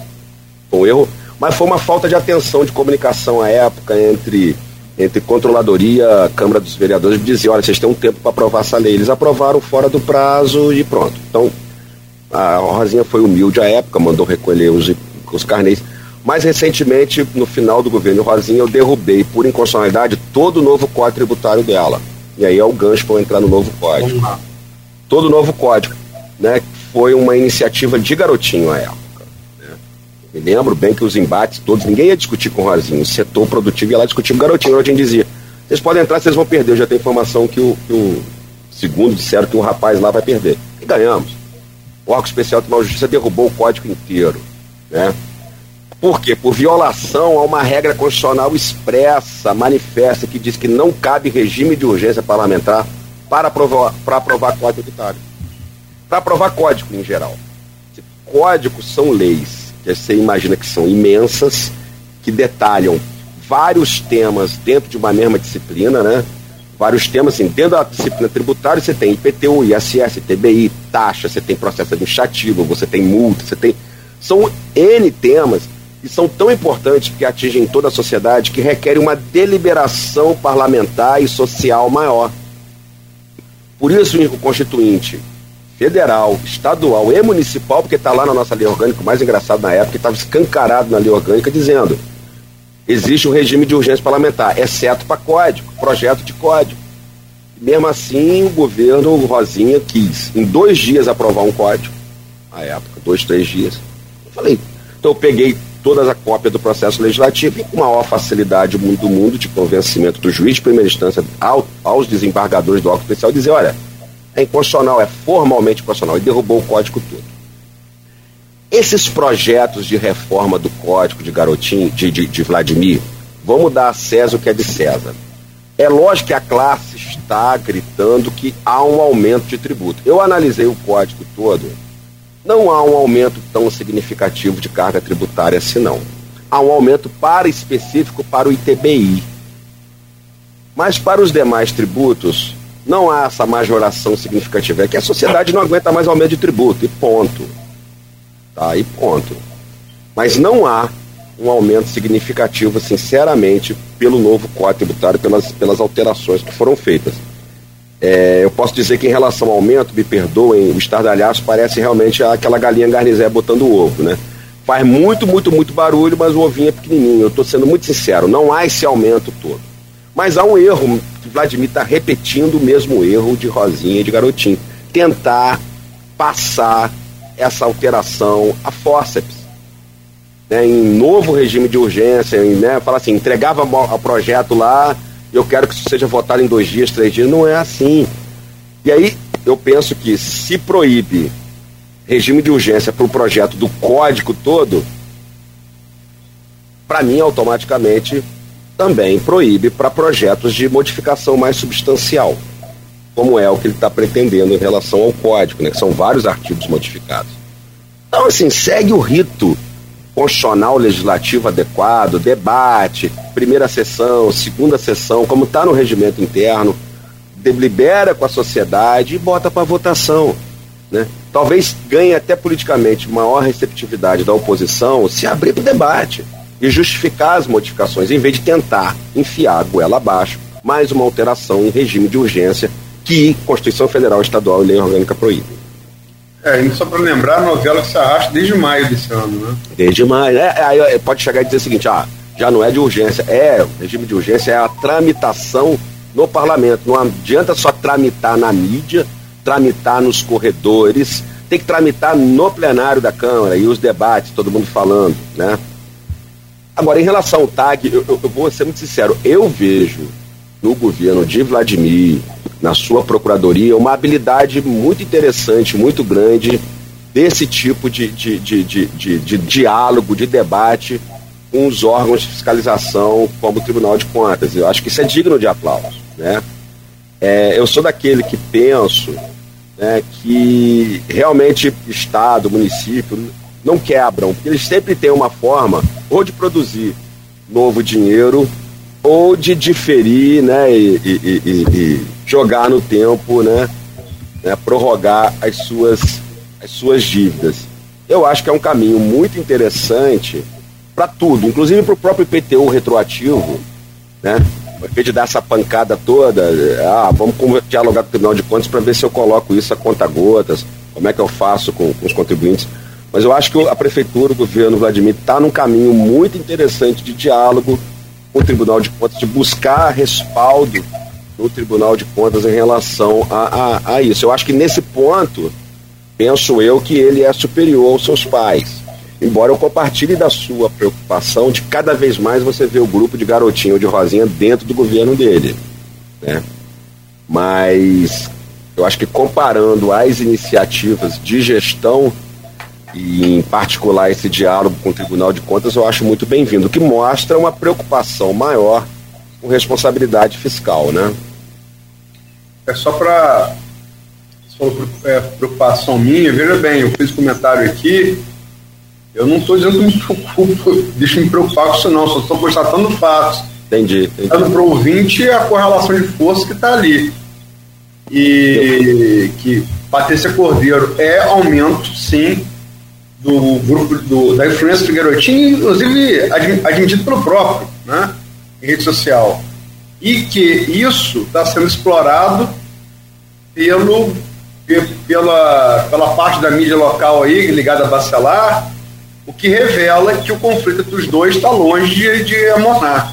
Foi um erro, mas foi uma falta de atenção de comunicação à época entre entre controladoria, Câmara dos Vereadores, dizia, olha, vocês têm um tempo para aprovar essa lei. Eles aprovaram fora do prazo e pronto. Então, a Rosinha foi humilde à época, mandou recolher os, os carnês. Mais recentemente, no final do governo Rosinha, eu derrubei por inconstitucionalidade todo o novo código tributário dela. E aí é o gancho para entrar no novo código. Todo o novo código, né? Foi uma iniciativa de garotinho à época. Né? Me lembro bem que os embates todos, ninguém ia discutir com o Rosinho, o setor produtivo ia lá discutir com o garotinho. O garotinho dizia: vocês podem entrar, vocês vão perder. Eu já tenho informação que o, que o segundo disseram que o rapaz lá vai perder. E ganhamos. O órgão especial do Tribunal de Justiça derrubou o código inteiro. Né? Por quê? Por violação a uma regra constitucional expressa, manifesta, que diz que não cabe regime de urgência parlamentar para aprovar, para aprovar código tributário. Para aprovar código em geral. Códigos são leis que você imagina que são imensas, que detalham vários temas dentro de uma mesma disciplina, né? Vários temas, assim, dentro da disciplina tributária você tem IPTU, ISS, TBI, taxa, você tem processo administrativo, você tem multa, você tem. São N temas e são tão importantes que atingem toda a sociedade que requerem uma deliberação parlamentar e social maior. Por isso, o constituinte federal, estadual e municipal, porque está lá na nossa lei orgânica, o mais engraçado na época, estava escancarado na lei orgânica, dizendo: existe um regime de urgência parlamentar, exceto para código, projeto de código. Mesmo assim, o governo Rosinha quis, em dois dias, aprovar um código, na época, dois, três dias. Eu falei, então eu peguei todas a cópia do processo legislativo e com maior facilidade do mundo de convencimento do juiz de primeira instância ao, aos desembargadores do órgão especial dizer, olha, é inconstitucional, é formalmente inconstitucional, e derrubou o código todo. Esses projetos de reforma do código de Garotinho, de, de, de Vladimir, vamos dar a César o que é de César. É lógico que a classe está gritando que há um aumento de tributo. Eu analisei o código todo não há um aumento tão significativo de carga tributária assim não. Há um aumento para específico para o ITBI. Mas para os demais tributos, não há essa majoração significativa. É que a sociedade não aguenta mais aumento de tributo, e ponto. Tá, e ponto. Mas não há um aumento significativo, sinceramente, pelo novo Código Tributário, pelas, pelas alterações que foram feitas. É, eu posso dizer que em relação ao aumento, me perdoem, o estardalhaço parece realmente aquela galinha garnizé botando o ovo, né? Faz muito, muito, muito barulho, mas o ovinho é pequenininho. Eu estou sendo muito sincero, não há esse aumento todo. Mas há um erro, Vladimir está repetindo o mesmo erro de Rosinha e de Garotinho. Tentar passar essa alteração a fórceps. Né, em novo regime de urgência, em, né, fala assim, entregava o projeto lá, eu quero que isso seja votado em dois dias, três dias. Não é assim. E aí eu penso que se proíbe regime de urgência para o projeto do código todo, para mim automaticamente também proíbe para projetos de modificação mais substancial, como é o que ele está pretendendo em relação ao código, né, que são vários artigos modificados. Então, assim, segue o rito constitucional legislativo adequado, debate, primeira sessão, segunda sessão, como está no regimento interno, delibera com a sociedade e bota para votação. Né? Talvez ganhe até politicamente maior receptividade da oposição se abrir para o debate e justificar as modificações, em vez de tentar enfiar a goela abaixo mais uma alteração em regime de urgência que Constituição Federal, Estadual e Lei Orgânica proíbem. É, só para lembrar, a novela que se arrasta desde maio desse ano, né? Desde maio. É, aí pode chegar e dizer o seguinte, ah, já não é de urgência. É, regime de urgência é a tramitação no parlamento. Não adianta só tramitar na mídia, tramitar nos corredores, tem que tramitar no plenário da Câmara e os debates, todo mundo falando, né? Agora, em relação ao TAG, eu, eu, eu vou ser muito sincero, eu vejo no governo de Vladimir, na sua procuradoria, uma habilidade muito interessante, muito grande desse tipo de, de, de, de, de, diálogo, de debate com os órgãos de fiscalização, como o Tribunal de Contas. Eu acho que isso é digno de aplauso. Né? É, eu sou daquele que penso né, que realmente Estado, município não quebram, porque eles sempre têm uma forma ou de produzir novo dinheiro ou de diferir né, e, e, e jogar no tempo, né, né, prorrogar as suas as suas dívidas. Eu acho que é um caminho muito interessante para tudo, inclusive para o próprio IPTU retroativo, né? Ao invés de dar essa pancada toda, ah, vamos dialogar com o Tribunal de Contas para ver se eu coloco isso a conta gotas, como é que eu faço com, com os contribuintes. Mas eu acho que a Prefeitura, o governo Vladimir, está num caminho muito interessante de diálogo com o Tribunal de Contas, de buscar respaldo no Tribunal de Contas em relação a, a, a isso. Eu acho que nesse ponto, penso eu que ele é superior aos seus pais. Embora eu compartilhe da sua preocupação de cada vez mais você ver o grupo de garotinho ou de Rosinha dentro do governo dele. Né? Mas eu acho que comparando as iniciativas de gestão e em particular esse diálogo com o Tribunal de Contas, eu acho muito bem-vindo, que mostra uma preocupação maior com responsabilidade fiscal, né? É só para é, preocupação minha, veja bem, eu fiz um comentário aqui, eu não estou dizendo que me preocupo, deixa me preocupar com isso não, só estou constatando fatos. Entendi. entendi. Dando para o ouvinte a correlação de força que está ali. E que Patrícia Cordeiro é aumento, sim, do grupo do, da influência do garotinho, inclusive admitido pelo próprio, né, em rede social. E que isso está sendo explorado pelo, pela, pela parte da mídia local aí, ligada a Bacelar, o que revela que o conflito entre os dois está longe de, de amornar.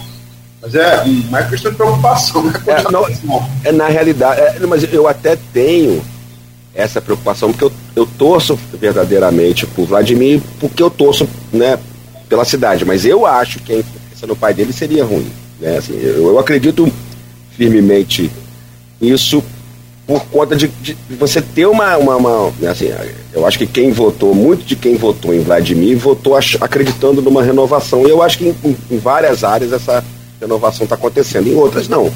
Mas é mais questão de preocupação, né? É, não, é na realidade, é, mas eu até tenho essa preocupação, porque eu, eu torço verdadeiramente por Vladimir, porque eu torço né, pela cidade, mas eu acho que a influência no pai dele seria ruim. Né? Assim, eu, eu acredito firmemente nisso por conta de, de, você ter uma, uma, uma, assim, eu acho que quem votou, muito de quem votou em Vladimir, votou ach, acreditando numa renovação. E eu acho que em, em várias áreas essa renovação está acontecendo, em outras não.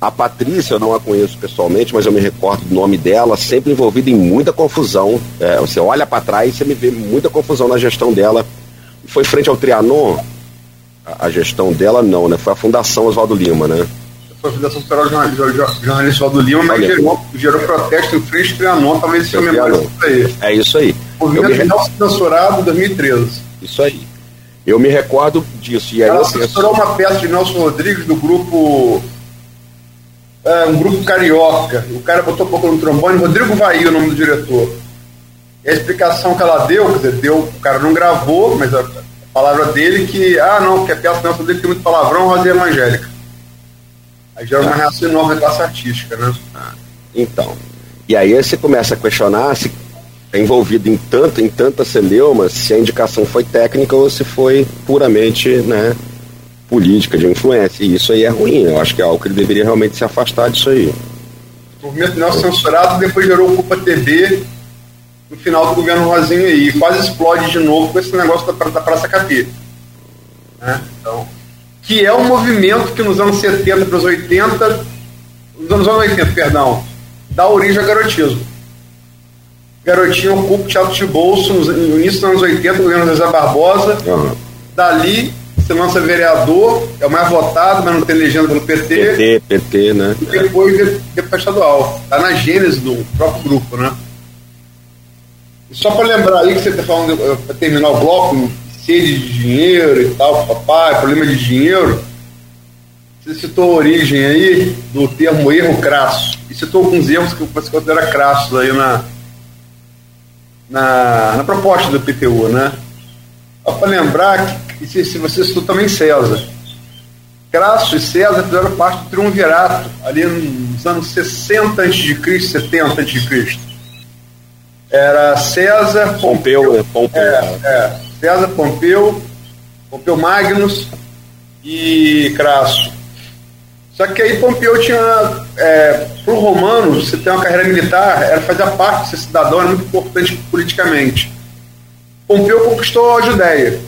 A Patrícia, eu não a conheço pessoalmente, mas eu me recordo do nome dela, sempre envolvida em muita confusão. É, você olha para trás e você me vê muita confusão na gestão dela. Foi frente ao Trianon, a, a gestão dela não, né? Foi a Fundação Oswaldo Lima, né? Foi a Fundação Cultural Jornalista Oswaldo Lima, mas gerou, gerou protesto em frente Trianon, talvez seja memória aí. É isso aí. Movimento me... Nelson Censurado 2013. Isso aí. Eu me recordo disso. E aí, Ela censurou uma peça de Nelson Rodrigues do grupo é, um grupo carioca. O cara botou um pouco no trombone, Rodrigo Vai, o nome do diretor. E a explicação que ela deu, quer dizer, deu, o cara não gravou, mas a, palavra dele que, ah, não, porque a peça não dele tem muito palavrão, Rosa evangélica. Aí gera uma reação enorme da classe artística, né? Ah, então. E aí você começa a questionar se é envolvido em tanto, em tanta celeuma, se a indicação foi técnica ou se foi puramente, né, política, de influência. E isso aí é ruim. Eu acho que é algo que ele deveria realmente se afastar disso aí. O movimento não censurado depois gerou Culpa TV no final do governo Rosinho aí. E quase explode de novo com esse negócio da, da Praça Capê. Né? Então, que é um movimento que nos anos 70 para os 80, nos anos 80, perdão, dá origem ao garotismo. Garotinho ocupa o teatro de bolso no início dos anos 80, o governo José Barbosa. Uhum. Dali você lança vereador, é o mais votado, mas não tem legenda pelo PT. PT, PT, né? E depois deputado estadual. Está na gênese do próprio grupo, né? E só para lembrar aí que você está falando, eh, para terminar o bloco, sede de dinheiro e tal, papai, problema de dinheiro. Você citou a origem aí do termo erro crasso. E citou alguns erros que você considera crassos aí na, na, na proposta do PTU, né? Só para lembrar que, se, se você citou também César. Crasso e César fizeram parte do triunvirato, ali nos anos 60 a.C., 70 a.C. Era César, Pompeu, Pompeu, é, é, César, Pompeu, Pompeu Magnus e Crasso. Só que aí Pompeu tinha, é, para o romano, você ter uma carreira militar, era fazer parte de ser cidadão, era muito importante politicamente. Pompeu conquistou a Judéia.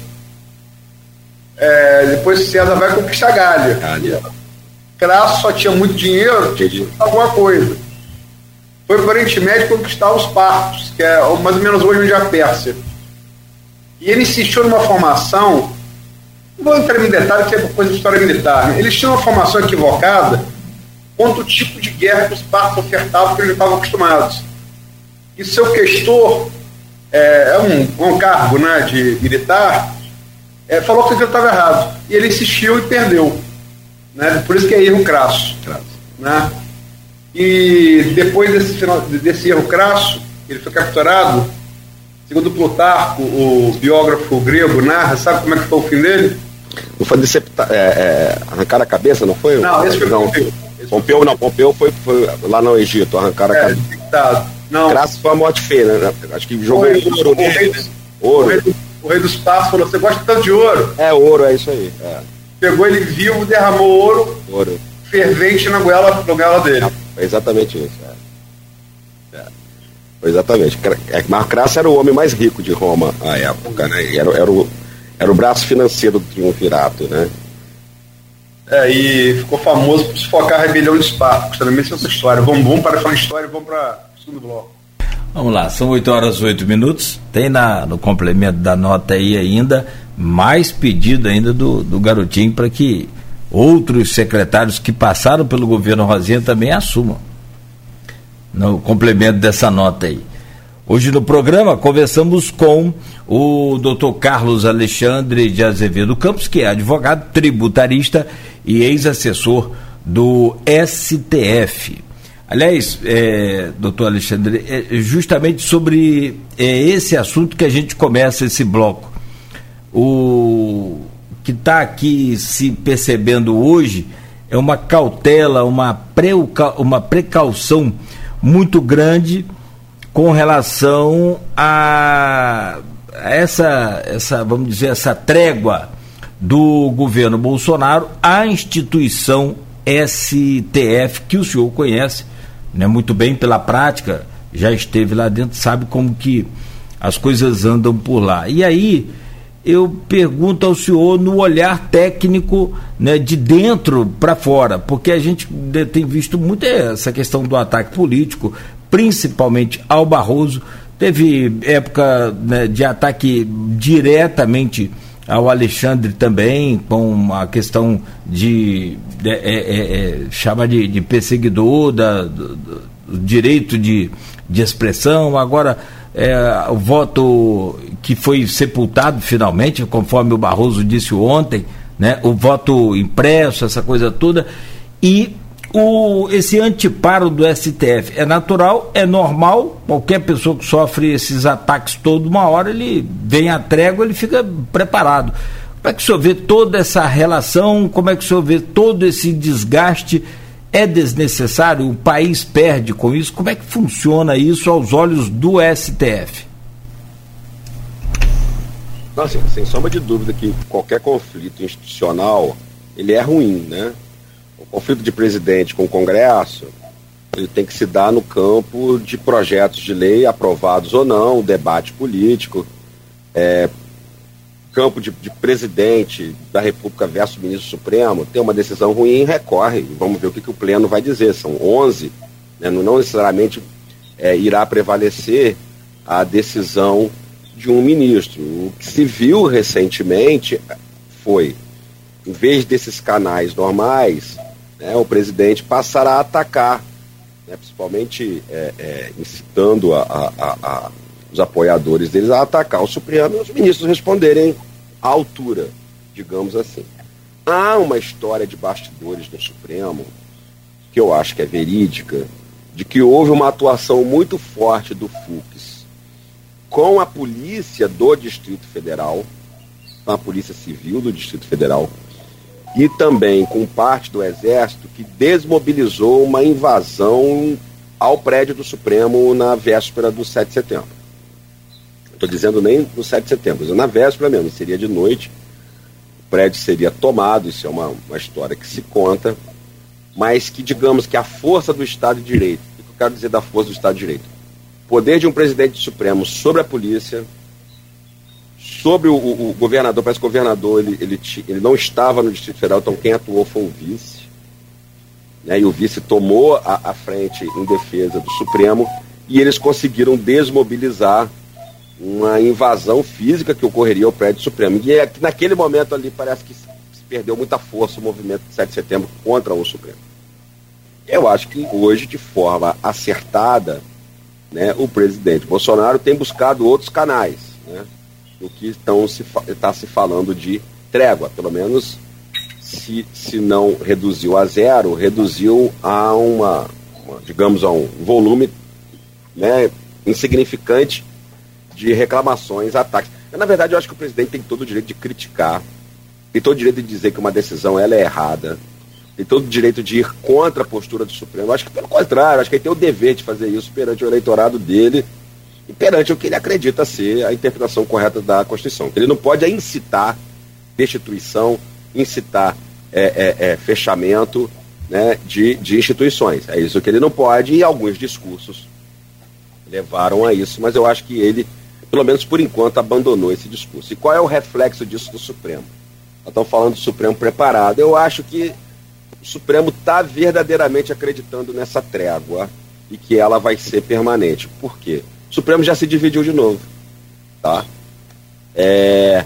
É, depois César vai conquistar a Gália. Gália. Crasso só tinha muito dinheiro, tinha que alguma coisa. Foi para o Oriente Médio conquistar os Partos, que é mais ou menos hoje onde é a Pérsia. E ele insistiu numa formação, não vou entrar em detalhes, que é coisa de história militar. Né? Eles tinham uma formação equivocada quanto o tipo de guerra que os Partos ofertavam, que eles estavam acostumados. E seu questor é, é um, um cargo né, de militar, é, falou que aquilo estava errado. E ele insistiu e perdeu. Né? Por isso que é erro crasso. Né? E depois desse, desse erro crasso, ele foi capturado. Segundo Plutarco, o biógrafo grego narra, sabe como é que foi o fim dele? Não foi deceptar, é, é, arrancar a cabeça, não foi? Não, esse foi não. Pompeu. Pompeu não, Pompeu foi, foi lá no Egito, arrancar a É, cabeça. dictado. Não, Crasso foi a morte feia, né? Acho que jogou o rei, ouro o rei nele, dos- né? o Ouro. rei do- o rei dos passos falou: Você gosta tanto de ouro? É, ouro, é isso aí. É, Pegou ele vivo, derramou ouro ouro. fervente na goela, na goela dele. Foi exatamente isso. Exatamente. É, que Marco Crasso era o homem mais rico de Roma à época, né? Era, era, o, era o braço financeiro do triunvirato, né? É, e ficou famoso por sufocar a rebelião de Esparta. Também essa história. Vamos, vamos para falar história e vamos para o segundo bloco. Vamos lá, são 8 horas e 8 minutos. Tem na, no complemento da nota aí ainda mais pedido ainda do, do garotinho para que outros secretários que passaram pelo governo Rosinha também assumam. No complemento dessa nota aí. Hoje no programa conversamos com o Dr. Carlos Alexandre de Azevedo Campos, que é advogado tributarista e ex-assessor do STF. Aliás, é, doutor Alexandre, é justamente sobre é, esse assunto que a gente começa esse bloco. O que está aqui se percebendo hoje é uma cautela, uma, preuca, uma precaução muito grande com relação a essa, essa, vamos dizer, essa trégua do governo Bolsonaro à instituição STF, que o senhor conhece né, muito bem pela prática, já esteve lá dentro, sabe como que as coisas andam por lá. E aí eu pergunto ao senhor no olhar técnico né, de dentro para fora, porque a gente tem visto muito essa questão do ataque político, principalmente ao Barroso. Teve época né, de ataque diretamente ao Alexandre também, com a questão de, é, é, é, chama de, de perseguidor da, do, do direito de, de expressão, agora é, o voto que foi sepultado finalmente, conforme o Barroso disse ontem, né, o voto impresso, essa coisa toda, e o, esse anteparo do STF é natural, é normal, qualquer pessoa que sofre esses ataques toda uma hora, ele vem à trégua, ele fica preparado. Como é que o senhor vê toda essa relação, como é que o senhor vê todo esse desgaste? É desnecessário? O país perde com isso? Como é que funciona isso aos olhos do STF? Não, assim, sem sombra de dúvida que qualquer conflito institucional ele é ruim, né? O conflito de presidente com o Congresso ele tem que se dar no campo de projetos de lei aprovados ou não, debate político, é, campo de, de, presidente da República versus ministro Supremo, tem uma decisão ruim, recorre, vamos ver o que, que o Pleno vai dizer. São 11, né, não necessariamente é, irá prevalecer a decisão de um ministro. O que se viu recentemente foi, em vez desses canais normais, né, o presidente passará a atacar, né, principalmente é, é, incitando a, a, a, os apoiadores deles a atacar o Supremo e os ministros responderem à altura, digamos assim. Há uma história de bastidores no Supremo, que eu acho que é verídica, de que houve uma atuação muito forte do Fux com a polícia do Distrito Federal, com a Polícia Civil do Distrito Federal, e também com parte do Exército que desmobilizou uma invasão ao prédio do Supremo na véspera do 7 de setembro. Estou dizendo nem no 7 de setembro, na véspera mesmo, seria de noite, o prédio seria tomado, isso é uma, uma história que se conta, mas que digamos que a força do Estado de Direito, o que eu quero dizer da força do Estado de Direito? Poder de um presidente supremo sobre a polícia, sobre o, o, o governador, parece que o governador ele, ele, ele, não estava no Distrito Federal, então quem atuou foi o vice. Né, e o vice tomou a, a frente em defesa do Supremo e eles conseguiram desmobilizar uma invasão física que ocorreria ao prédio Supremo. E é, naquele momento ali parece que se perdeu muita força o movimento de 7 de setembro contra o Supremo. Eu acho que hoje, de forma acertada, né, o presidente Bolsonaro tem buscado outros canais, né, do que estão se está se falando de trégua, pelo menos se, se não reduziu a zero, reduziu a uma, uma digamos, a um volume né, insignificante de reclamações, ataques. Na verdade, eu acho que o presidente tem todo o direito de criticar, tem todo o direito de dizer que uma decisão ela é errada, tem todo o direito de ir contra a postura do Supremo. Eu acho que, pelo contrário, acho que ele tem o dever de fazer isso perante o eleitorado dele e perante o que ele acredita ser a interpretação correta da Constituição. Ele não pode incitar destituição, incitar é, é, é, fechamento né, de, de instituições. É isso que ele não pode, e alguns discursos levaram a isso, mas eu acho que ele, pelo menos por enquanto, abandonou esse discurso. E qual é o reflexo disso do Supremo? Nós estamos falando do Supremo preparado. Eu acho que o Supremo está verdadeiramente acreditando nessa trégua e que ela vai ser permanente. Por quê? O Supremo já se dividiu de novo. Tá? É,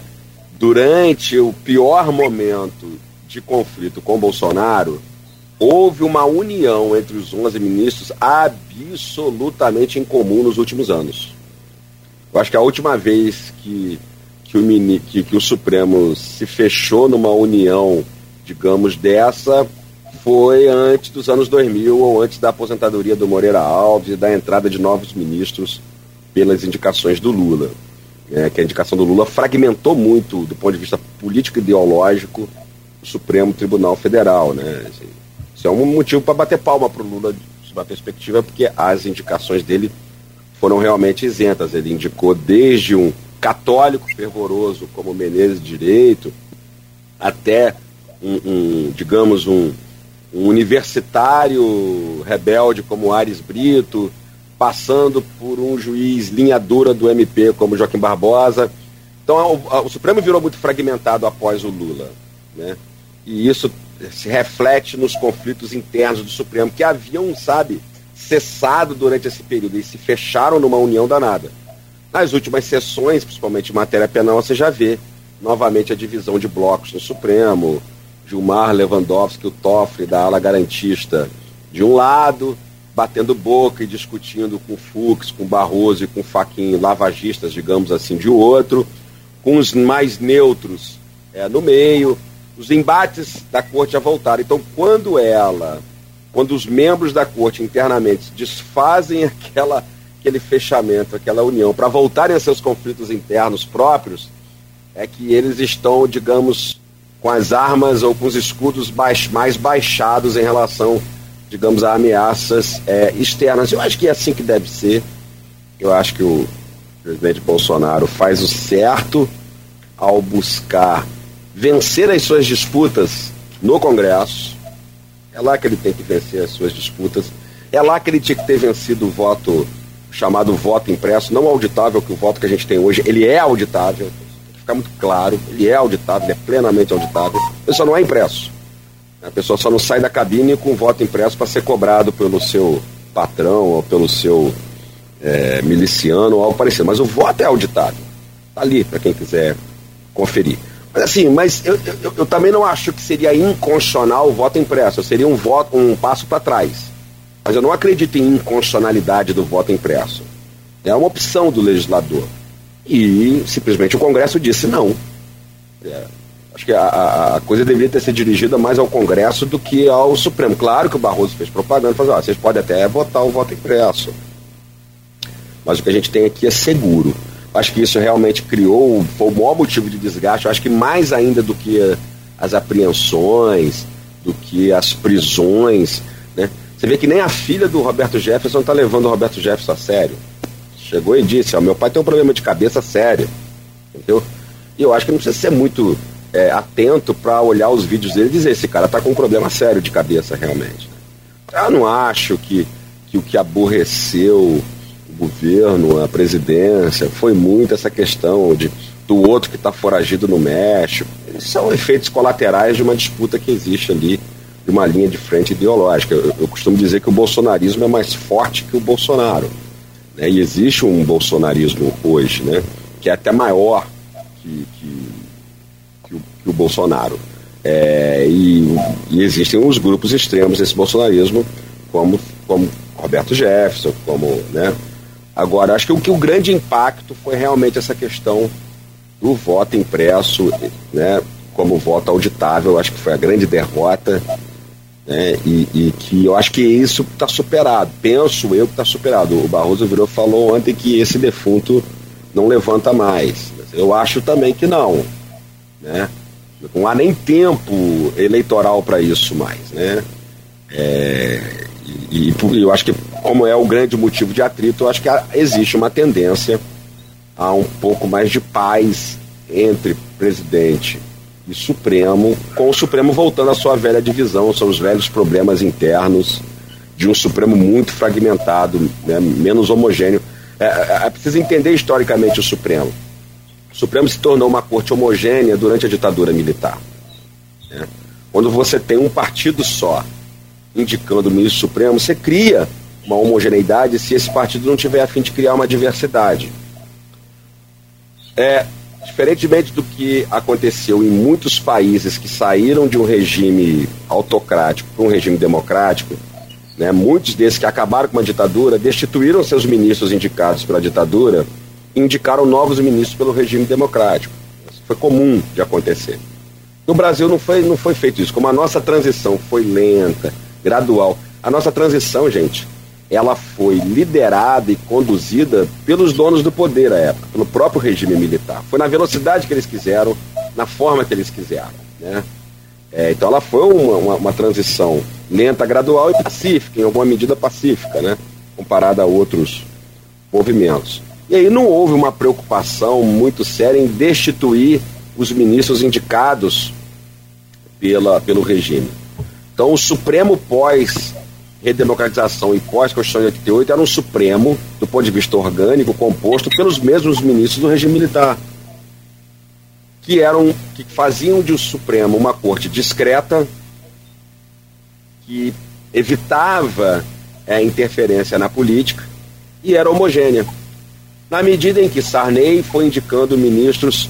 durante o pior momento de conflito com Bolsonaro, houve uma união entre os 11 ministros absolutamente incomum nos últimos anos. Eu acho que a última vez que, que, o, que, que o Supremo se fechou numa união, digamos, dessa, foi antes dos anos 2000 ou antes da aposentadoria do Moreira Alves e da entrada de novos ministros pelas indicações do Lula. É, que a indicação do Lula fragmentou muito, do ponto de vista político e ideológico, o Supremo Tribunal Federal. Né? Assim, isso é um motivo para bater palma para o Lula, sob a perspectiva, porque as indicações dele foram realmente isentas. Ele indicou desde um católico fervoroso como Menezes de Direito, até um, um digamos, um, um, universitário rebelde como Ares Brito, passando por um juiz linha dura do MP como Joaquim Barbosa. Então o, o Supremo virou muito fragmentado após o Lula. Né? E isso se reflete nos conflitos internos do Supremo, que haviam, sabe, cessado durante esse período e se fecharam numa união danada. Nas últimas sessões, principalmente em matéria penal, você já vê novamente a divisão de blocos no Supremo, Gilmar Lewandowski, o Toffoli da ala garantista de um lado, batendo boca e discutindo com Fux, com Barroso e com Faquinho, lavagistas, digamos assim, de outro, com os mais neutros é, no meio, os embates da corte já voltaram. Então, quando ela, quando os membros da corte internamente desfazem aquela, aquele fechamento, aquela união, para voltarem a seus conflitos internos próprios, é que eles estão, digamos, com as armas ou com os escudos baix, mais baixados em relação, digamos, a ameaças é, externas. Eu acho que é assim que deve ser. Eu acho que o presidente Bolsonaro faz o certo ao buscar vencer as suas disputas no Congresso. É lá que ele tem que vencer as suas disputas. É lá que ele tinha que ter vencido o voto chamado voto impresso, não auditável, que o voto que a gente tem hoje, ele é auditável, tem que ficar muito claro, ele é auditável, ele é plenamente auditável, ele só não é impresso. A pessoa só não sai da cabine com o voto impresso para ser cobrado pelo seu patrão ou pelo seu é, miliciano ou algo parecido. Mas o voto é auditável. Está ali para quem quiser conferir. Assim, mas eu, eu, eu, também não acho que seria inconstitucional o voto impresso. Seria um voto, um passo para trás. Mas eu não acredito em inconstitucionalidade do voto impresso. É uma opção do legislador. E simplesmente o Congresso disse não. É, acho que a, a, coisa deveria ter sido dirigida mais ao Congresso do que ao Supremo. Claro que o Barroso fez propaganda, falou, ah, vocês podem até votar o voto impresso. Mas o que a gente tem aqui é seguro. Acho que isso realmente criou, foi o maior motivo de desgaste. acho que mais ainda do que as apreensões, do que as prisões. Né? Você vê que nem a filha do Roberto Jefferson está levando o Roberto Jefferson a sério. Chegou e disse: ó, meu pai tem um problema de cabeça sério. Entendeu? E eu acho que não precisa ser muito é, atento para olhar os vídeos dele e dizer: esse cara está com um problema sério de cabeça realmente. Eu não acho que, que o que aborreceu governo, a presidência, foi muito essa questão de, do outro que está foragido no México. São efeitos colaterais de uma disputa que existe ali, de uma linha de frente ideológica. Eu, eu costumo dizer que o bolsonarismo é mais forte que o Bolsonaro. Né? E existe um bolsonarismo hoje, né? que é até maior que, que, que, o, que o, Bolsonaro. É, e, e existem os grupos extremos desse bolsonarismo, como, como Roberto Jefferson, como né, Agora, acho que o, que o grande impacto foi realmente essa questão do voto impresso, né, como voto auditável, acho que foi a grande derrota, né, e, e que eu acho que isso está superado. Penso eu que está superado. O Barroso virou falou ontem que esse defunto não levanta mais. Eu acho também que não, né? Não há nem tempo eleitoral para isso mais, né? É, e, e, eu acho que, como é o grande motivo de atrito, eu acho que existe uma tendência a um pouco mais de paz entre presidente e Supremo, com o Supremo voltando à sua velha divisão, são os velhos problemas internos de um Supremo muito fragmentado, né, menos homogêneo. É, é, é preciso entender historicamente o Supremo. O Supremo se tornou uma corte homogênea durante a ditadura militar. Né? Quando você tem um partido só indicando o ministro Supremo, você cria uma homogeneidade se esse partido não tiver a fim de criar uma diversidade. É, diferentemente do que aconteceu em muitos países que saíram de um regime autocrático para um regime democrático, né, muitos desses que acabaram com uma ditadura destituíram seus ministros indicados pela ditadura e indicaram novos ministros pelo regime democrático. Isso foi comum de acontecer. No Brasil não foi, não foi feito isso. Como a nossa transição foi lenta, gradual. A nossa transição, gente, ela foi liderada e conduzida pelos donos do poder à época, pelo próprio regime militar. Foi na velocidade que eles quiseram, na forma que eles quiseram. Né? É, então ela foi uma, uma, uma, transição lenta, gradual e pacífica, em alguma medida pacífica, né? comparada a outros movimentos. E aí não houve uma preocupação muito séria em destituir os ministros indicados pela, pelo regime. Então, o Supremo pós redemocratização e pós-Constituição de 88 era um Supremo, do ponto de vista orgânico, composto pelos mesmos ministros do regime militar, que eram que faziam de o Supremo uma corte discreta, que evitava é, interferência na política e era homogênea. Na medida em que Sarney foi indicando ministros,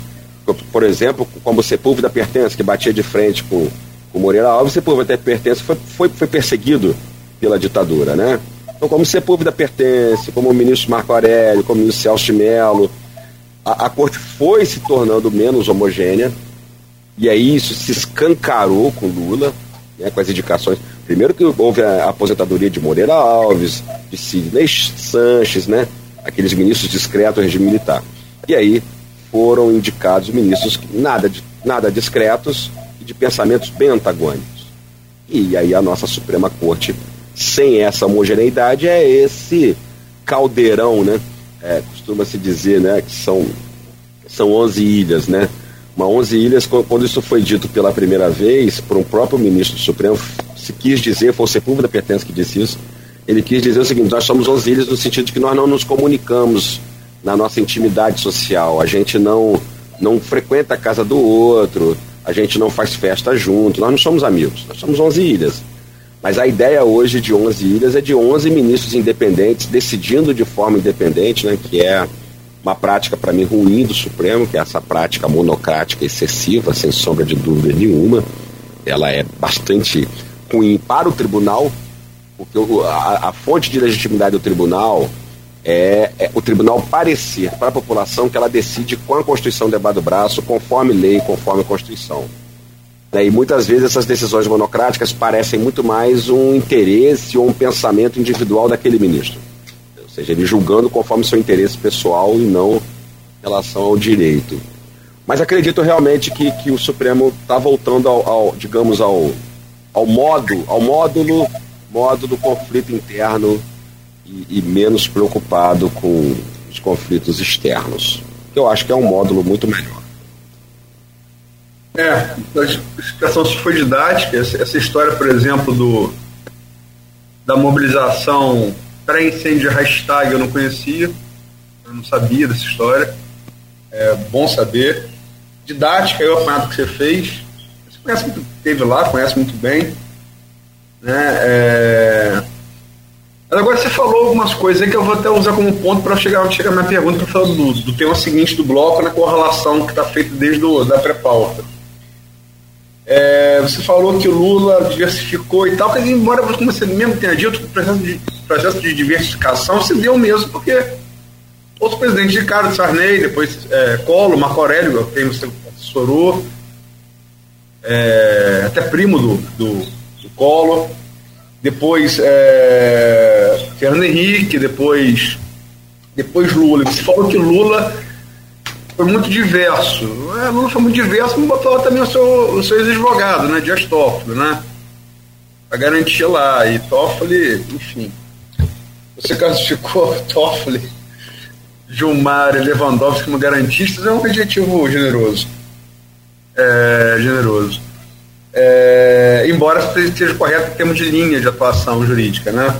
por exemplo, como Sepúlveda Pertence, que batia de frente com o Moreira Alves, Sepúlveda pertence, foi, foi, foi perseguido pela ditadura, né? Então, como Sepúlveda pertence, como o ministro Marco Aurélio, como o ministro Celso de Mello, a, a corte foi se tornando menos homogênea, e aí isso se escancarou com Lula, né, com as indicações. Primeiro que houve a aposentadoria de Moreira Alves, de Sidney Sanches, né? Aqueles ministros discretos do regime militar. E aí foram indicados ministros nada, nada discretos de pensamentos bem antagônicos. E aí a nossa Suprema Corte, sem essa homogeneidade, é esse caldeirão, né? É, Costuma-se dizer, né, que são, são 11 ilhas, né? Uma 11 ilhas, quando isso foi dito pela primeira vez por um próprio ministro do Supremo, se quis dizer, foi o Sepúlveda Pertence que disse isso, ele quis dizer o seguinte, nós somos 11 ilhas no sentido de que nós não nos comunicamos na nossa intimidade social, a gente não, não frequenta a casa do outro, a gente não faz festa junto, nós não somos amigos, nós somos 11 ilhas. Mas a ideia hoje de 11 ilhas é de 11 ministros independentes decidindo de forma independente, né, que é uma prática para mim ruim do Supremo, que é essa prática monocrática excessiva, sem sombra de dúvida nenhuma. Ela é bastante ruim para o tribunal, porque a, a fonte de legitimidade do tribunal é, é, o tribunal parecer para a população que ela decide com a Constituição debaixo do braço, conforme lei, conforme a Constituição. É, e muitas vezes essas decisões monocráticas parecem muito mais um interesse ou um pensamento individual daquele ministro. Ou seja, ele julgando conforme seu interesse pessoal e não em relação ao direito. Mas acredito realmente que, que o Supremo está voltando ao, ao, digamos, ao, ao modo, ao módulo, modo do conflito interno e, e menos preocupado com os conflitos externos. Eu acho que é um módulo muito melhor. É, a explicação foi didática. Essa história, por exemplo, do da mobilização pré-incêndio hashtag eu não conhecia, eu não sabia dessa história. É bom saber. Didática, eu apanhado que você fez. Você conhece muito, teve lá, conhece muito bem. Né? É, agora você falou algumas coisas aí que eu vou até usar como ponto para chegar, chegar a minha pergunta para falar do, do tema seguinte do bloco na correlação que está feita desde o, da pré-pauta. É, você falou que o Lula diversificou e tal, embora você mesmo tenha dito, o processo de, processo de diversificação se deu mesmo porque Outros presidentes de cara, Sarney, depois é, Collor, Marco Aurélio, quem você assessorou, é, até primo do, do, do Collor, depois é, Fernando Henrique, depois, depois Lula. Você falou que Lula foi muito diverso. É, Lula foi muito diverso, mas botou também o seu, o seu ex-advogado, né, Dias Toffoli, né, para garantir lá. E Toffoli, enfim, você classificou Toffoli, Gilmar e Lewandowski como garantistas, é um adjetivo generoso é, generoso. É, embora seja correto em termos de linha de atuação jurídica, né?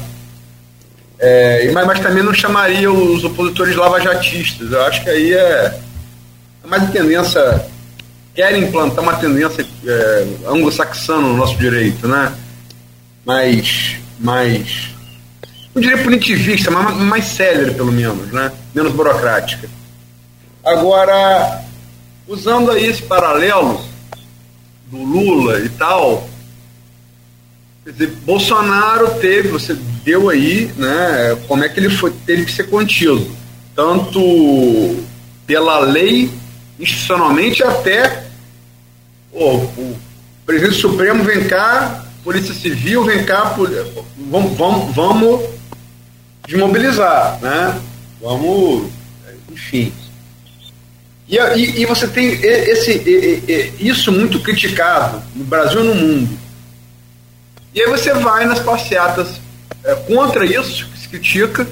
É, mas, mas, também não chamaria os opositores lavajatistas. Eu acho que aí é, mais uma tendência, querem implantar uma tendência é, anglo-saxã no nosso direito, né? Mais, mais, não diria punitivista, mas mais célere, pelo menos, né? Menos burocrática. Agora, usando aí esse paralelo do Lula e tal, quer dizer, Bolsonaro teve, você deu aí, né, como é que ele foi, teve que ser contido, tanto pela lei, institucionalmente, até o presidente Supremo vem cá, Polícia Civil vem cá, vamos, vamos, vamos desmobilizar, né? Vamos, enfim. E, e, e você tem esse, isso muito criticado no Brasil e no mundo. E aí você vai nas passeatas é, contra isso, que se critica,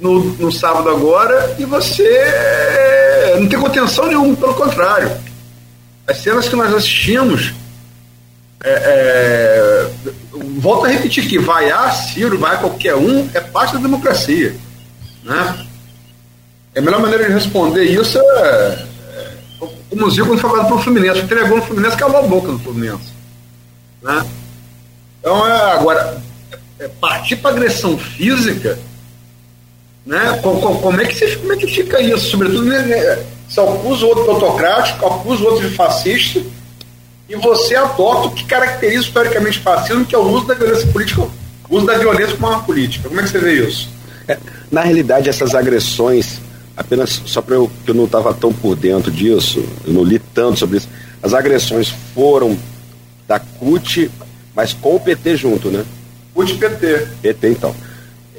no, no sábado agora, e você é, não tem contenção nenhuma, pelo contrário. As cenas que nós assistimos, é, é, volto a repetir que a Ciro, vai a qualquer um, é parte da democracia. Né? A melhor maneira de responder isso é, é o Zico quando foi pelo Fluminense. Entregou no Fluminense, calou a boca do Fluminense. Né? Então, é, agora, é, partir para agressão física, né? Como, como, é que você, como é que fica isso? Sobretudo, né, né se acusa o outro de autocrático, acusa o outro de fascista, e você adota o que caracteriza historicamente o fascismo, que é o uso da violência política, o uso da violência como arma política. Como é que você vê isso? É, na realidade, essas agressões apenas só para eu que eu não estava tão por dentro disso, eu não li tanto sobre isso. As agressões foram da CUT, mas com o PT junto, né? CUT PT. PT, então.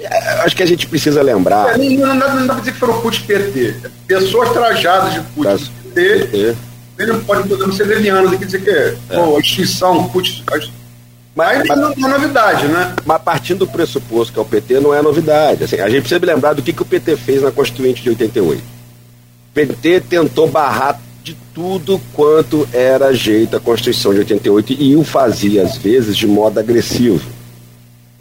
É, acho que a gente precisa lembrar. É, não, não, dá, não dá para dizer que foram CUT PT. Pessoas trajadas de Traz... PT. PT. Ele não pode não ser leviano aqui dizer que é. Pô, a CUT. Mas, mas não é novidade, né? Mas partindo do pressuposto que é o PT, não é novidade. Assim, a gente precisa lembrar do que, que o PT fez na Constituinte de 88. O PT tentou barrar de tudo quanto era jeito a Constituição de 88 e o fazia, às vezes, de modo agressivo.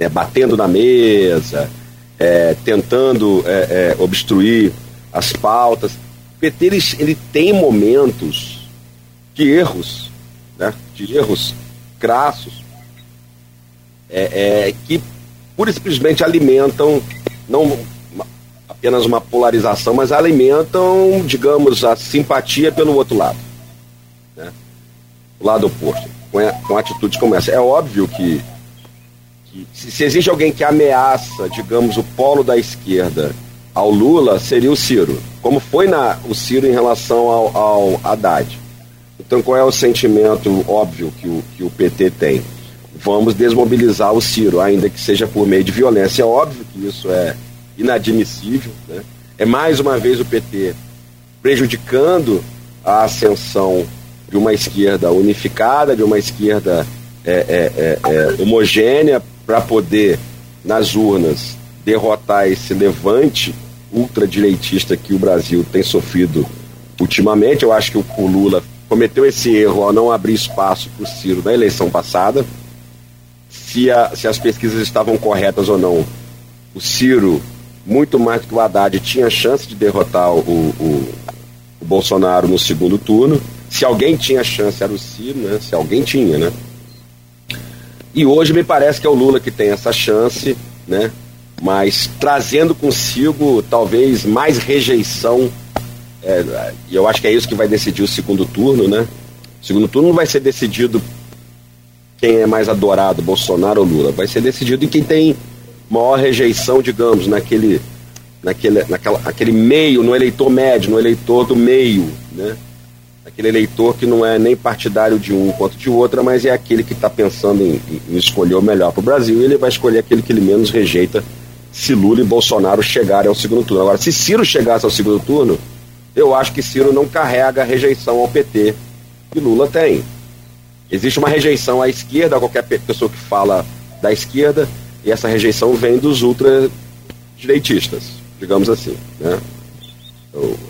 Né? Batendo na mesa, é, tentando é, é, obstruir as pautas. O PT ele, ele tem momentos de erros, né? de erros crassos, é, é, que pura e simplesmente alimentam, não apenas uma polarização, mas alimentam, digamos, a simpatia pelo outro lado. Né? O lado oposto, com, a, com atitudes como essa. É óbvio que, que se, se existe alguém que ameaça, digamos, o polo da esquerda ao Lula, seria o Ciro, como foi na, o Ciro em relação ao, ao Haddad. Então, qual é o sentimento óbvio que o, que o PT tem? vamos desmobilizar o Ciro, ainda que seja por meio de violência. É óbvio que isso é inadmissível. Né? É mais uma vez o PT prejudicando a ascensão de uma esquerda unificada, de uma esquerda é, é, é, é homogênea, para poder, nas urnas, derrotar esse levante ultradireitista que o Brasil tem sofrido ultimamente. Eu acho que o Lula cometeu esse erro ao não abrir espaço para o Ciro na eleição passada se, a, se as pesquisas estavam corretas ou não. O Ciro, muito mais do que o Haddad, tinha chance de derrotar o, o, o Bolsonaro no segundo turno. Se alguém tinha chance, era o Ciro, né? Se alguém tinha, né? E hoje me parece que é o Lula que tem essa chance, né? Mas trazendo consigo talvez mais rejeição. É, e eu acho que é isso que vai decidir o segundo turno, né? O segundo turno não vai ser decidido quem é mais adorado, Bolsonaro ou Lula. Vai ser decidido em quem tem maior rejeição, digamos, naquele naquele, naquela, aquele meio, no eleitor médio, no eleitor do meio, né? Aquele eleitor que não é nem partidário de um quanto de outra, mas é aquele que está pensando em, em, escolher o melhor para o Brasil e ele vai escolher aquele que ele menos rejeita se Lula e Bolsonaro chegarem ao segundo turno. Agora, se Ciro chegasse ao segundo turno, eu acho que Ciro não carrega a rejeição ao PT que Lula tem. Existe uma rejeição à esquerda, a qualquer pessoa que fala da esquerda, e essa rejeição vem dos ultradireitistas, digamos assim. Né?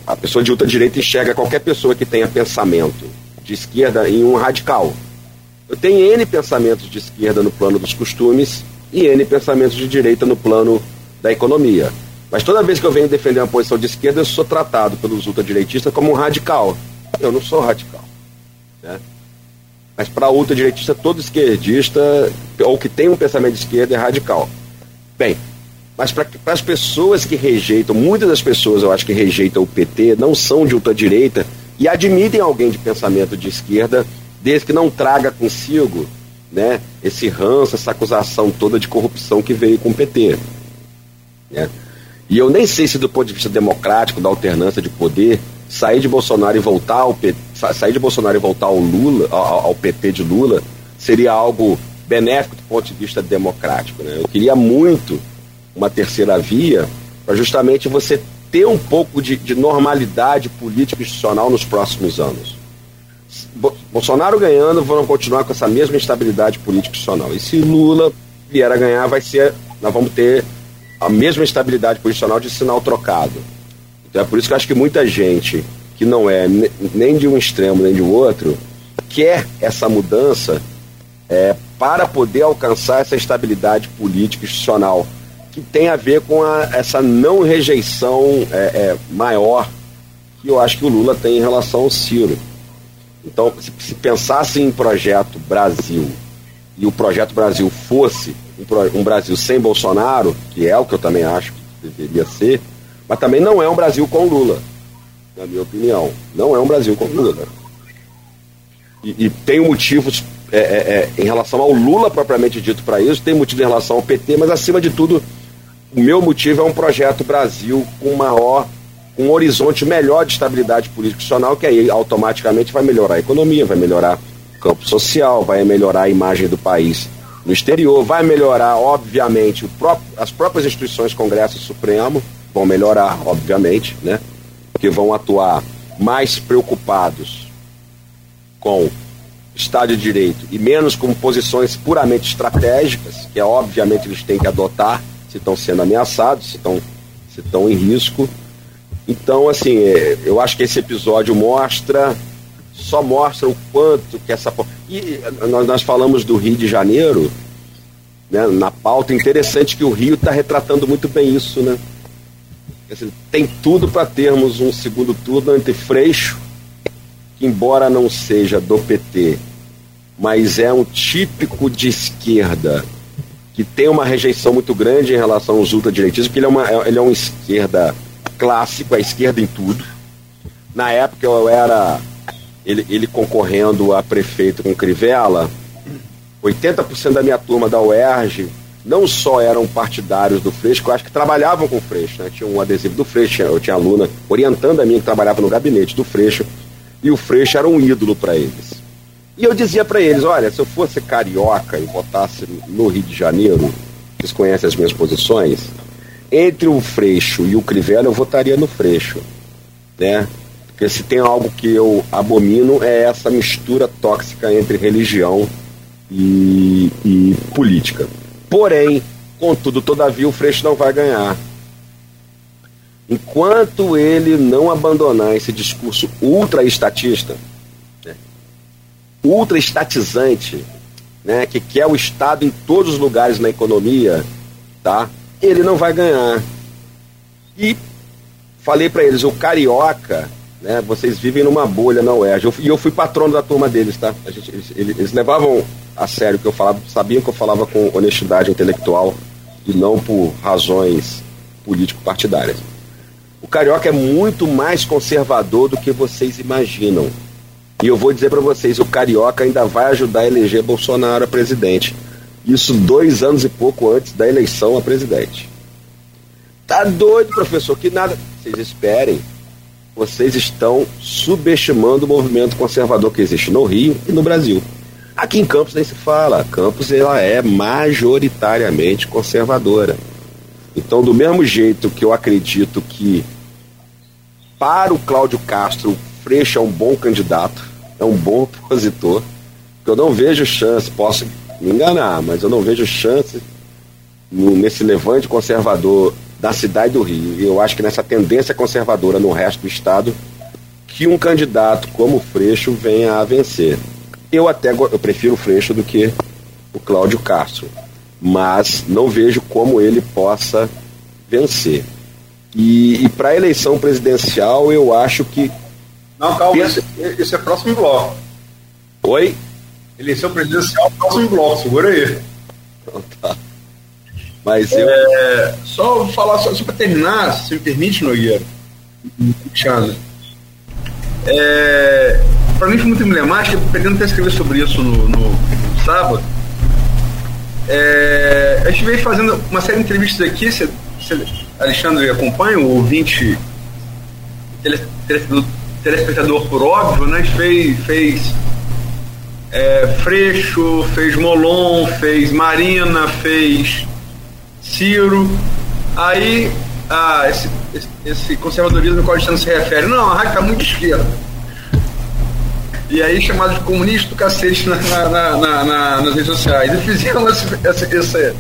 A pessoa de ultradireita enxerga qualquer pessoa que tenha pensamento de esquerda em um radical. Eu tenho N pensamentos de esquerda no plano dos costumes e N pensamentos de direita no plano da economia. Mas toda vez que eu venho defender uma posição de esquerda, eu sou tratado pelos ultradireitistas como um radical. Eu não sou radical. Né? Mas para ultradireitista, todo esquerdista, ou que tem um pensamento de esquerda, é radical. Bem, mas para as pessoas que rejeitam, muitas das pessoas eu acho que rejeitam o PT, não são de ultradireita e admitem alguém de pensamento de esquerda, desde que não traga consigo né, esse ranço, essa acusação toda de corrupção que veio com o PT. Né? E eu nem sei se do ponto de vista democrático, da alternância de poder, sair de Bolsonaro e voltar ao PT, sair de Bolsonaro e voltar ao Lula, ao, ao, PT de Lula, seria algo benéfico do ponto de vista democrático. Né? Eu queria muito uma terceira via para justamente você ter um pouco de, de normalidade política institucional nos próximos anos. Bolsonaro ganhando, vão continuar com essa mesma estabilidade política institucional. E se Lula vier a ganhar, vai ser, nós vamos ter a mesma estabilidade posicional de sinal trocado. Então é por isso que eu acho que muita gente que não é nem de um extremo nem de outro quer essa mudança é, para poder alcançar essa estabilidade política institucional que tem a ver com a, essa não rejeição é, é, maior que eu acho que o Lula tem em relação ao Ciro. Então, se, se pensasse em projeto Brasil e o projeto Brasil fosse um, um Brasil sem Bolsonaro, que é o que eu também acho que deveria ser, mas também não é um Brasil com Lula, na minha opinião. Não é um Brasil com Lula. E, e tem motivos é, é, é, em relação ao Lula propriamente dito para isso, tem motivo em relação ao PT, mas acima de tudo, o meu motivo é um projeto Brasil com maior, com um horizonte melhor de estabilidade política institucional, que aí automaticamente vai melhorar a economia, vai melhorar o campo social, vai melhorar a imagem do país no exterior, vai melhorar, obviamente, próprio, as próprias instituições Congresso e Supremo vão melhorar, obviamente, né? Que vão atuar mais preocupados com Estado de Direito e menos com posições puramente estratégicas, que é obviamente eles têm que adotar se estão sendo ameaçados, se estão, se estão em risco. Então, assim, é, eu acho que esse episódio mostra só mostra o quanto que essa. E nós, nós falamos do Rio de Janeiro, né, na pauta, interessante que o Rio está retratando muito bem isso, né? Dizer, tem tudo para termos um segundo turno entre Freixo, que embora não seja do PT, mas é um típico de esquerda, que tem uma rejeição muito grande em relação aos ultradireitistas, porque ele é, uma, ele é uma esquerda clássico, é esquerda em tudo. Na época eu era ele, ele concorrendo a prefeito com Crivella, 80% da minha turma da UERJ não só eram partidários do Freixo, eu acho que trabalhavam com o Freixo, né? Tinha um adesivo do Freixo, eu tinha aluna orientando a mim que trabalhava no gabinete do Freixo, e o Freixo era um ídolo para eles. E eu dizia para eles, olha, se eu fosse carioca e votasse no Rio de Janeiro, vocês conhecem as minhas posições, entre o Freixo e o Crivella eu votaria no Freixo, né? Porque se tem algo que eu abomino é essa mistura tóxica entre religião e, e política. Porém, contudo, todavia, o Freixo não vai ganhar. Enquanto ele não abandonar esse discurso ultra-estatista, ultra-estatizante, né, que quer o Estado em todos os lugares na economia, tá? ele não vai ganhar. E falei para eles, o carioca né? Vocês vivem numa bolha na UERJ. Eu, e eu fui patrono da turma deles, tá? Gente, eles, eles, levavam a sério o que eu falava, sabiam que eu falava com honestidade intelectual e não por razões político-partidárias. O carioca é muito mais conservador do que vocês imaginam. E eu vou dizer para vocês, o carioca ainda vai ajudar a eleger Bolsonaro a presidente. Isso dois anos e pouco antes da eleição a presidente. Tá doido, professor, que nada. Vocês esperem. Vocês estão subestimando o movimento conservador que existe no Rio e no Brasil. Aqui em Campos nem se fala. Campos ela é majoritariamente conservadora. Então, do mesmo jeito que eu acredito que para o Cláudio Castro, Freixo é um bom candidato, é um bom opositor, eu não vejo chance, posso me enganar, mas eu não vejo chance nesse levante conservador da cidade do Rio. E eu acho que nessa tendência conservadora no resto do estado, que um candidato como o Freixo venha a vencer. Eu até eu prefiro o Freixo do que o Cláudio Castro, mas não vejo como ele possa vencer. E, e para a eleição presidencial, eu acho que. Não, calma, esse, esse é próximo bloco. Oi? Eleição presidencial, próximo bloco, segura aí. Então, tá. Mas eu. É, só falar, só, só para terminar, se me permite, Nogueira, Alexandre. É, para mim foi muito emblemático, eu pretendo até escrever sobre isso no, no, no sábado. É, a gente veio fazendo uma série de entrevistas aqui, se, se Alexandre acompanha, o ouvinte telespectador, telespectador por óbvio, né? Fez, fez é, Freixo, fez Molon, fez Marina, fez Ciro. Aí, ah, esse, esse, esse conservadorismo ao qual a gente não se refere, não, a rádio está muito esquerda. E aí, chamado de comunista do cacete na, na, na, na, nas redes sociais. E fizeram essa, essa, essa,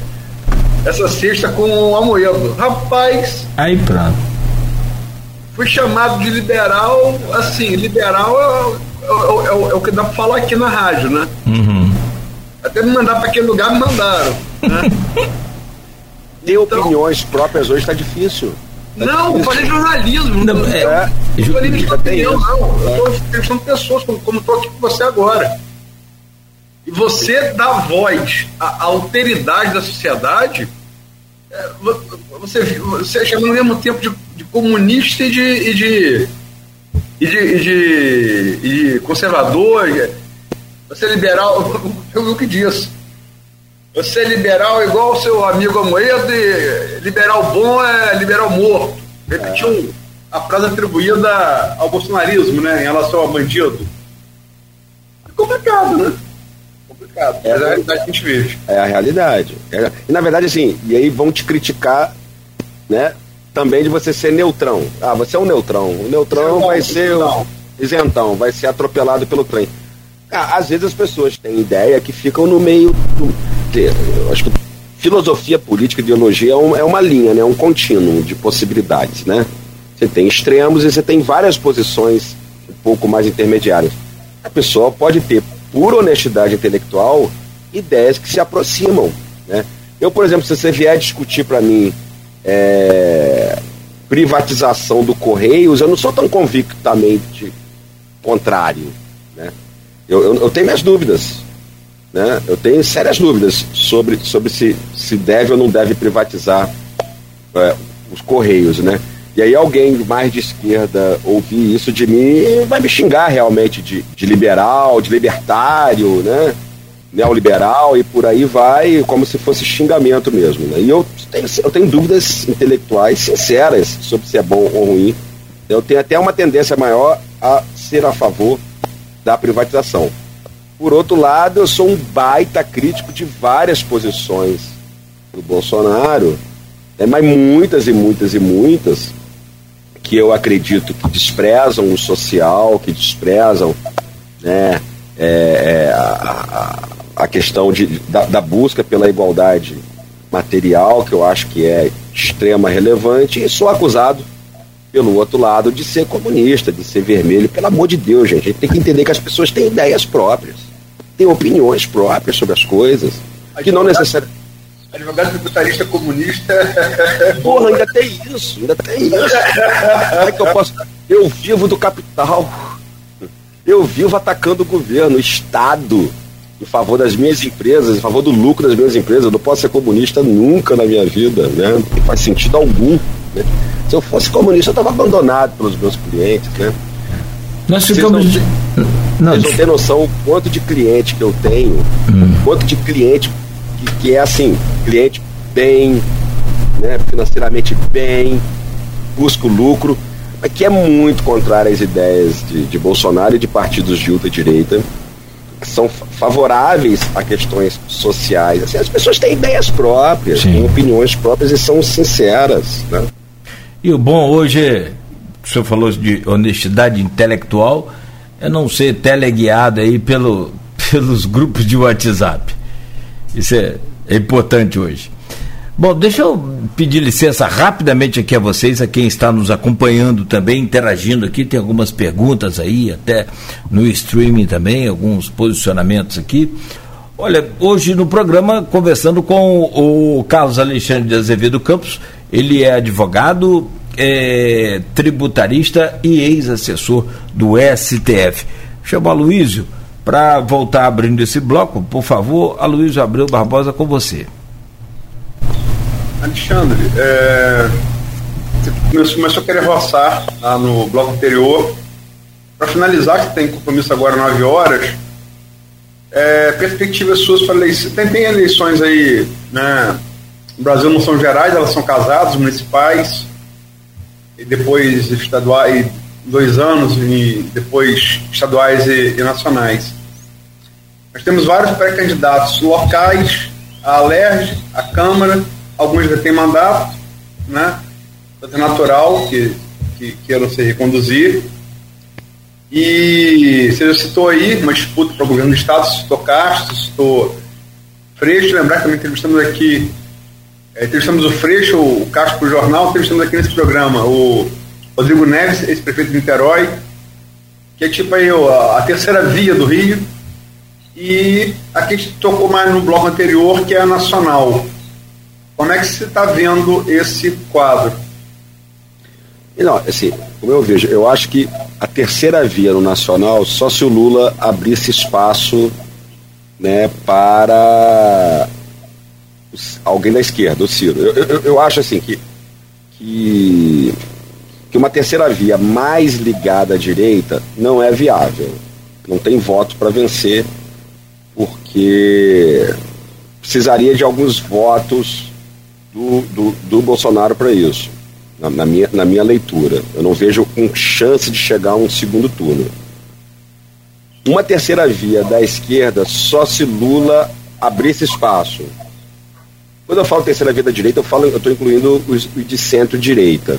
essa cesta com o Amoedo. Rapaz. Aí, pronto. Fui chamado de liberal, assim, liberal é, é, é, é o que dá pra falar aqui na rádio, né? Uhum. Até me mandar para aquele lugar, me mandaram. Né? Ter então, opiniões próprias hoje está difícil. Tá não, eu falei jornalismo. Não, é, é, eu falei opinião, não. Eu estou entrevistando pessoas, como estou aqui com você agora. E você dá voz à, alteridade da sociedade, é, você, você chama ao mesmo tempo de, de comunista e de, e de, e de, e de, e de conservador. Você é liberal, eu vi o que disse. Você é liberal igual o seu amigo Amoedo e liberal bom é liberal morto. Repetiu é. a frase atribuída ao bolsonarismo, né, em relação ao bandido. É complicado, né? Complicado. É a realidade que a gente vive. É a realidade. É, e na verdade, assim, e aí vão te criticar, né? Também de você ser neutrão. Ah, você é um neutrão. O neutrão isentão, vai ser isentão. isentão, vai ser atropelado pelo trem. Ah, às vezes as pessoas têm ideia que ficam no meio do eu acho que filosofia política, ideologia é, um, é uma linha, né? um contínuo de possibilidades. Né? Você tem extremos e você tem várias posições um pouco mais intermediárias. A pessoa pode ter, por honestidade intelectual, ideias que se aproximam. Né? Eu, por exemplo, se você vier discutir para mim é, privatização do Correios, eu não sou tão convictamente contrário. Né? Eu, eu, eu tenho minhas dúvidas. Né? Eu tenho sérias dúvidas sobre, sobre se, se deve ou não deve privatizar é, os Correios. Né? E aí alguém mais de esquerda ouvir isso de mim vai me xingar realmente de, de liberal, de libertário, né? Neoliberal e por aí vai, como se fosse xingamento mesmo. Né? E eu tenho, eu tenho dúvidas intelectuais sinceras sobre se é bom ou ruim. Eu tenho até uma tendência maior a ser a favor da privatização. Por outro lado, eu sou um baita crítico de várias posições do Bolsonaro, é, mas muitas e muitas e muitas que eu acredito que desprezam o social, que desprezam né, é, é, a, a, questão de, da, da, busca pela igualdade material, que eu acho que é extrema relevante, e sou acusado, pelo outro lado, de ser comunista, de ser vermelho. Pelo amor de Deus, gente, a gente tem que entender que as pessoas têm ideias próprias tem opiniões próprias sobre as coisas, advogado, que não necessariamente. Advogado tributarista comunista. Porra, ainda tem isso, ainda tem isso. Como é que eu posso. Eu vivo do capital. Eu vivo atacando o governo, o Estado, em favor das minhas empresas, em favor do lucro das minhas empresas. Eu não posso ser comunista nunca na minha vida, né? Não faz sentido algum. Né? Se eu fosse comunista, eu estava abandonado pelos meus clientes, né? Nós ficamos. Vocês não, não, vocês não têm noção o quanto de cliente que eu tenho, hum. quanto de cliente que, que, é assim, cliente bem, né, financeiramente bem, busca o lucro, mas que é muito contrário às ideias de, de Bolsonaro e de partidos de ultra-direita, são favoráveis a questões sociais. Assim, as pessoas têm ideias próprias, Sim. têm opiniões próprias e são sinceras. Né? E o bom hoje, o senhor falou de honestidade intelectual, é não ser teleguiado aí pelo, pelos grupos de WhatsApp. Isso é, é importante hoje. Bom, deixa eu pedir licença rapidamente aqui a vocês, a quem está nos acompanhando também, interagindo aqui, tem algumas perguntas aí, até no streaming também, alguns posicionamentos aqui. Olha, hoje no programa, conversando com o Carlos Alexandre de Azevedo Campos, ele é advogado, é, tributarista e ex-assessor do STF. Chama Aloysio para voltar abrindo esse bloco, por favor, Aloysio Abreu Barbosa com você. Alexandre, é, você começou a querer roçar lá no bloco anterior. Para finalizar, que tem compromisso agora 9 horas, é, perspectivas suas para eleições. Tem, tem eleições aí, né? No Brasil não são gerais, elas são casadas, municipais, e depois estaduais, dois anos, e depois estaduais e, e nacionais. Nós temos vários pré-candidatos locais, a Alerj, a Câmara, alguns já têm mandato, né? É natural que, que queiram se reconduzir. E você já citou aí uma disputa para o governo do Estado, citou Castro, citou Freixo, lembrar que também entrevistamos aqui, é, entrevistamos o Freixo, o Castro para o jornal, entrevistamos aqui nesse programa o Rodrigo Neves, ex-prefeito de Niterói, que é tipo aí a, a terceira via do Rio, e aqui a gente tocou mais no bloco anterior, que é a nacional. Como é que você está vendo esse quadro? Não, assim, como eu vejo, eu acho que a terceira via no nacional, só se o Lula abrisse espaço né, para alguém da esquerda, o Ciro. Eu, eu, eu acho assim que, que, que uma terceira via mais ligada à direita não é viável. Não tem voto para vencer, porque precisaria de alguns votos do, do, do Bolsonaro para isso, na, na, minha, na minha leitura. Eu não vejo com chance de chegar a um segundo turno. Uma terceira via da esquerda só se Lula abrisse espaço. Quando eu falo terceira via da direita, eu falo, eu estou incluindo os, os de centro-direita.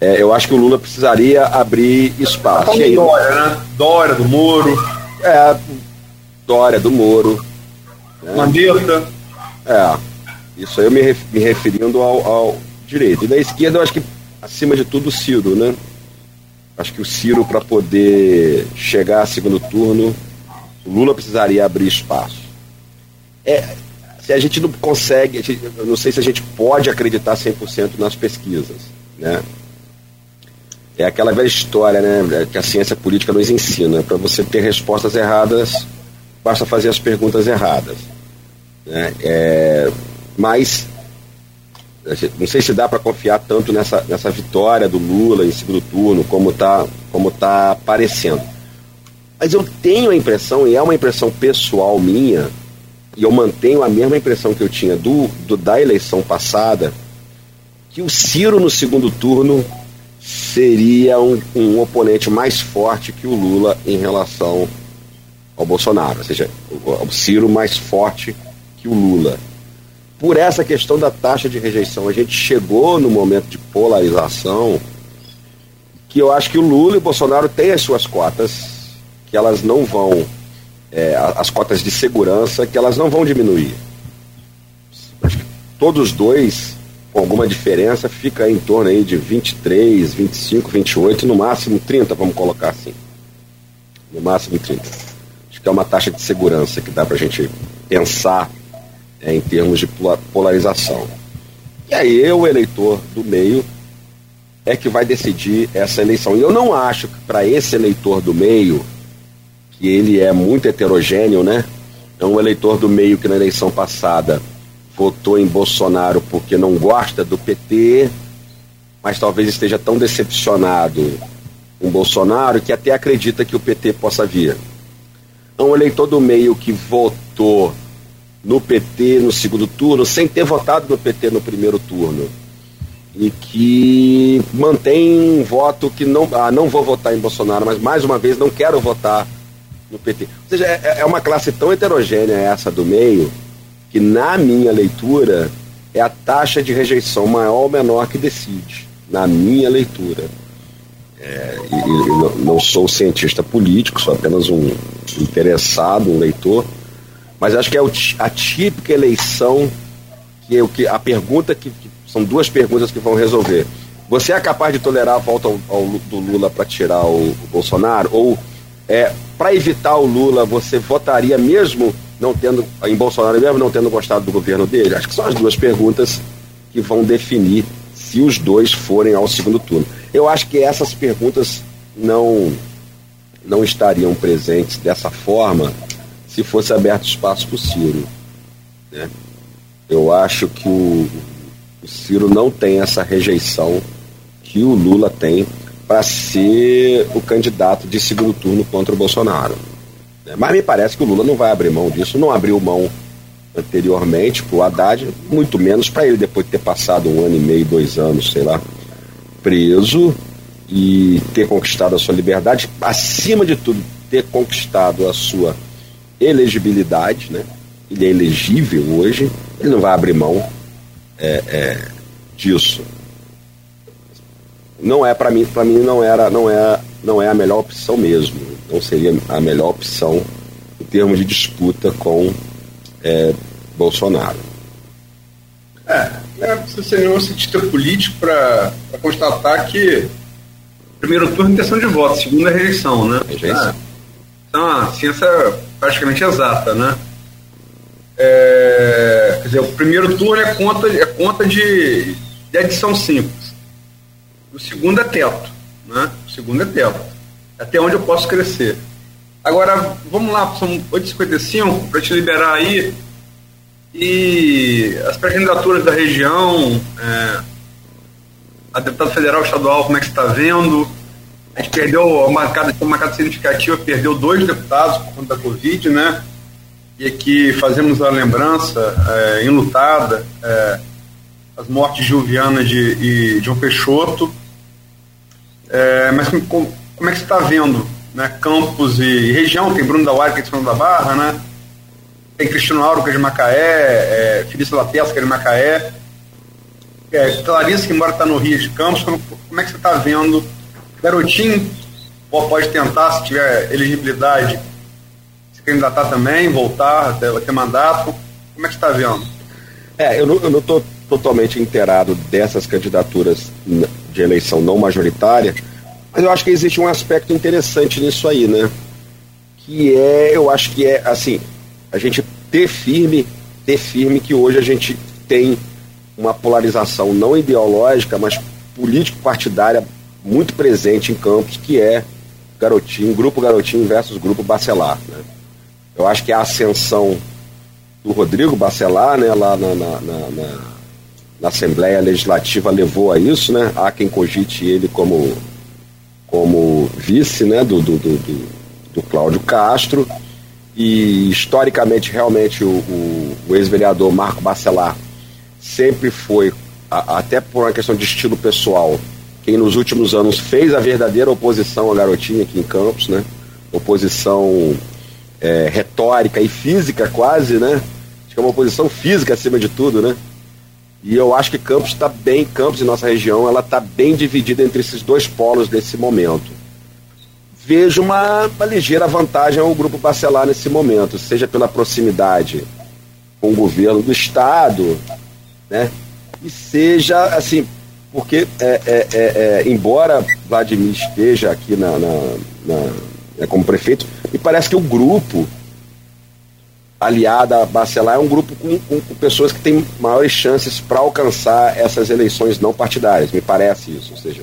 É, eu acho que o Lula precisaria abrir espaço. Tá aí, Dória, né? Dória do Moro. É, Dória do Moro. Né? Mandetta. É. Isso aí eu me, me referindo ao, ao, direito. E da esquerda, eu acho que, acima de tudo, o Ciro, né? Acho que o Ciro, para poder chegar a segundo turno, o Lula precisaria abrir espaço. É, se a gente não consegue, gente, eu não sei se a gente pode acreditar 100% nas pesquisas, né? É aquela velha história, né, que a ciência política nos ensina. Para você ter respostas erradas, basta fazer as perguntas erradas. Né? É, mas não sei se dá para confiar tanto nessa, nessa vitória do Lula em segundo turno, como está como tá aparecendo. Mas eu tenho a impressão, e é uma impressão pessoal minha, e eu mantenho a mesma impressão que eu tinha do, do da eleição passada, que o Ciro no segundo turno seria um, um oponente mais forte que o Lula em relação ao Bolsonaro, ou seja, o, o Ciro mais forte que o Lula por essa questão da taxa de rejeição. A gente chegou no momento de polarização que eu acho que o Lula e o Bolsonaro têm as suas cotas, que elas não vão, é, as cotas de segurança, que elas não vão diminuir. Acho que todos dois, com alguma diferença, fica em torno aí de 23, 25, 28, no máximo 30, vamos colocar assim. No máximo 30. Acho que é uma taxa de segurança que dá para a gente pensar em termos de polarização. E aí o eleitor do meio é que vai decidir essa eleição. E eu não acho que para esse eleitor do meio, que ele é muito heterogêneo, né? É um eleitor do meio que na eleição passada votou em Bolsonaro porque não gosta do PT, mas talvez esteja tão decepcionado com Bolsonaro que até acredita que o PT possa vir. É um eleitor do meio que votou no PT no segundo turno, sem ter votado no PT no primeiro turno. E que mantém um voto que não, ah, não vou votar em Bolsonaro, mas mais uma vez não quero votar no PT. Ou seja, é, é uma classe tão heterogênea essa do meio, que na minha leitura é a taxa de rejeição maior ou menor que decide, na minha leitura. É, e, e não sou cientista político, sou apenas um interessado, um leitor, mas acho que é a típica eleição que, o que a pergunta que, que, são duas perguntas que vão resolver. Você é capaz de tolerar a volta ao, ao, do Lula para tirar o, o, Bolsonaro? Ou é, para evitar o Lula, você votaria mesmo não tendo em Bolsonaro mesmo não tendo gostado do governo dele? Acho que são as duas perguntas que vão definir se os dois forem ao segundo turno. Eu acho que essas perguntas não não estariam presentes dessa forma se fosse aberto espaço para o Ciro. Né? Eu acho que o, o Ciro não tem essa rejeição que o Lula tem para ser o candidato de segundo turno contra o Bolsonaro. Né? Mas me parece que o Lula não vai abrir mão disso, não abriu mão anteriormente para o Haddad, muito menos para ele, depois de ter passado um ano e meio, dois anos, sei lá, preso e ter conquistado a sua liberdade, acima de tudo, ter conquistado a sua elegibilidade, né? Ele é elegível hoje, ele não vai abrir mão é, é, disso. Não é para mim, para mim não era, não é, não é a melhor opção mesmo. Não seria a melhor opção em termos de disputa com é, Bolsonaro. É, é precisa ser nenhum cientista político para constatar que primeiro turno é intenção de voto, segundo é rejeição, né? Rejeição. É. Então, a ciência praticamente exata, né? É, quer dizer, o primeiro turno é conta, é conta de, de adição simples. O segundo é teto, né? O segundo é teto. Até onde eu posso crescer. Agora, vamos lá, são 8h55, para te liberar aí. E as pré-candidaturas da região, é, a deputada federal estadual, como é que está vendo? A gente perdeu uma marcada, uma marcada significativa, perdeu dois deputados por conta da Covid, né? E aqui fazemos a lembrança é, enlutada é, as mortes de Juliana de, e João Peixoto. É, mas como, como, é que você está vendo né, Campos e, e, região? Tem Bruno da Uari, que é de São da Barra, né? Tem Cristiano Auro, que é de Macaé, é, Felício Latessa, que é de Macaé. É, Clarice, que mora está no Rio de Campos. Como, como é que você está vendo Garotinho pode tentar, se tiver elegibilidade, se candidatar também, voltar, ter, mandato. Como é que está vendo? É, eu não estou totalmente inteirado dessas candidaturas de eleição não majoritária, mas eu acho que existe um aspecto interessante nisso aí, né? Que é, eu acho que é assim, a gente ter firme, ter firme que hoje a gente tem uma polarização não ideológica, mas político-partidária muito presente em Campos, que é Garotinho, Grupo Garotinho versus Grupo Bacelar. Né? Eu acho que a ascensão do Rodrigo Bacelar, né, lá na, na, na, na, Assembleia Legislativa levou a isso, né? Há quem cogite ele como, como vice né, do, do, do, do Cláudio Castro. E historicamente, realmente, o, o, o ex-vereador Marco Bacelar sempre foi, a, até por uma questão de estilo pessoal, quem nos últimos anos fez a verdadeira oposição à garotinha aqui em Campos, né? Oposição é, retórica e física quase, né? Acho que é uma oposição física acima de tudo, né? E eu acho que Campos está bem, Campos e nossa região, ela está bem dividida entre esses dois polos nesse momento. Vejo uma, uma ligeira vantagem ao grupo Bacelar nesse momento, seja pela proximidade com o governo do estado, né? E seja assim porque é, é, é, é, embora Vladimir esteja aqui na, na, na né, como prefeito, me parece que o grupo aliado a Bacelar é um grupo com, com, com pessoas que têm maiores chances para alcançar essas eleições não partidárias, me parece isso. Ou seja,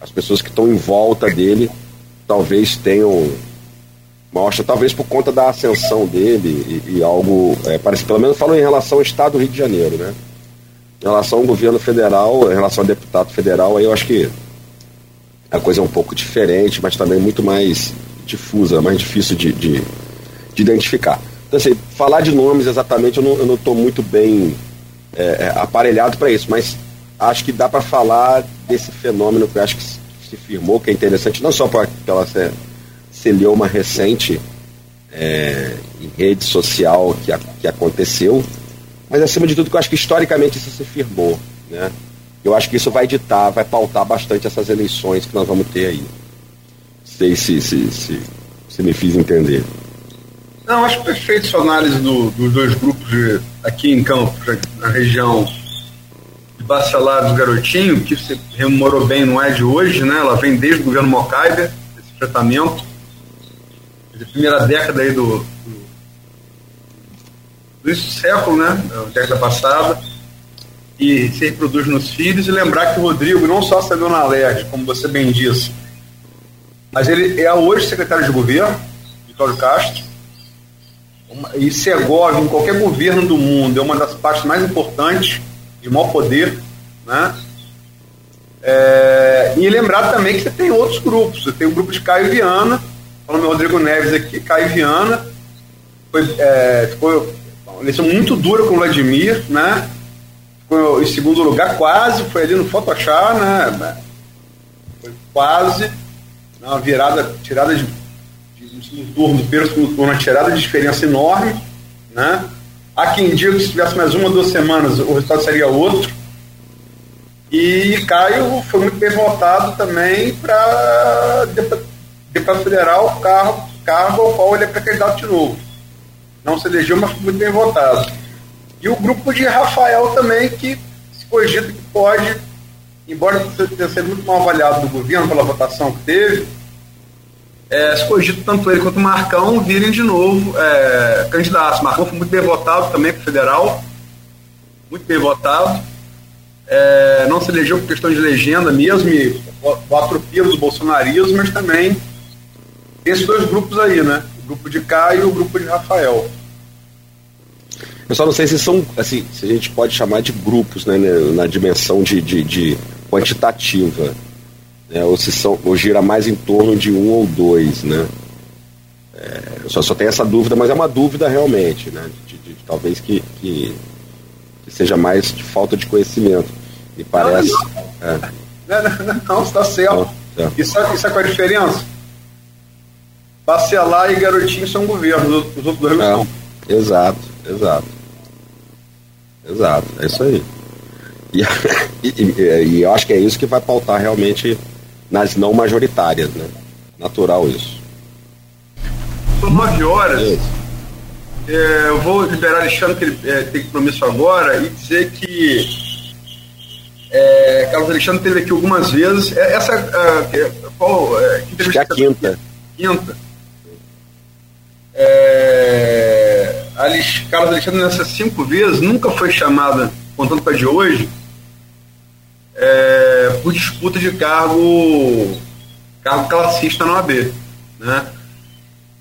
as pessoas que estão em volta dele talvez tenham maior talvez por conta da ascensão dele e, e algo, é, parece, pelo menos falou em relação ao estado do Rio de Janeiro, né? Em relação ao governo federal, em relação ao deputado federal, aí eu acho que a coisa é um pouco diferente, mas também muito mais difusa, mais difícil de, de, de identificar. Então, assim, falar de nomes exatamente eu não estou muito bem é, é, aparelhado para isso, mas acho que dá para falar desse fenômeno que eu acho que se firmou, que é interessante, não só por aquela celeuma recente é, em rede social que, a, que aconteceu, mas acima de tudo que eu acho que historicamente isso se firmou. Né? Eu acho que isso vai ditar, vai pautar bastante essas eleições que nós vamos ter aí. Sei se, se, se, se me fiz entender. Não, acho perfeito sua análise do, dos dois grupos de, aqui em Campos, na região de Bacelar do Garotinho, que você rememorou bem, não é de hoje, né? Ela vem desde o governo Mocaibe, esse enfrentamento, desde a primeira década aí do, do, século, né? Da década passada, e se reproduz nos filhos, e lembrar que o Rodrigo não só saiu na LERJ, como você bem disse, mas ele é hoje secretário de governo, Vitório Castro, e Segovia, em qualquer governo do mundo, é uma das partes mais importantes, de maior poder, né? É, e lembrar também que você tem outros grupos. Você tem o grupo de Caio Viana, falando Rodrigo Neves aqui, Caio Viana, foi, é, ficou eleição muito dura com o Vladimir, né? Ficou em segundo lugar, quase, foi ali no Photoshop, né? Foi quase, uma virada, tirada de no segundo turno, no primeiro segundo turno, uma tirada de diferença enorme, né? Há quem diga que se tivesse mais uma, duas semanas, o resultado seria outro. E Caio foi muito bem votado também para deputado federal, cargo, cargo ao qual ele é pré-candidato de novo. Não se elegeu, mas foi muito bem votado. E o grupo de Rafael também, que se cogita que pode, embora tenha sido muito mal avaliado do governo pela votação que teve, é, se cogita tanto ele quanto o Marcão virem de novo é, candidatos. Marcão foi muito bem votado também para o federal, muito bem votado. É, não se elegeu por questão de legenda mesmo, e o atropelo do mas também esses dois grupos aí, né? Grupo de Caio e o grupo de Rafael. Eu só não sei se são, assim, se a gente pode chamar de grupos, né, na dimensão de, de, de quantitativa né, ou se são, ou gira mais em torno de um ou dois, né? É, só, só tem essa dúvida, mas é uma dúvida realmente, né? De, de, talvez que, que, que, seja mais de falta de conhecimento. Me parece. Não, não, é. não, está certo. Não, isso, é, isso é qual a diferença? Bacelar e Garotinho são governos, os outros dois não são. Exato, exato. Exato, é isso aí. E, e, e, eu acho que é isso que vai pautar realmente nas não majoritárias, né? Natural isso. São nove horas. É, eu vou liberar Alexandre, que ele é, tem compromisso agora, e dizer que é, Carlos Alexandre teve aqui algumas vezes. É, essa. É, qual, é, que Acho que é a quinta. Quinta. É, Alex, Carlos Alexandre, nessas cinco vezes, nunca foi chamada, contando com a de hoje, é, por disputa de cargo, cargo classista no AB. Né?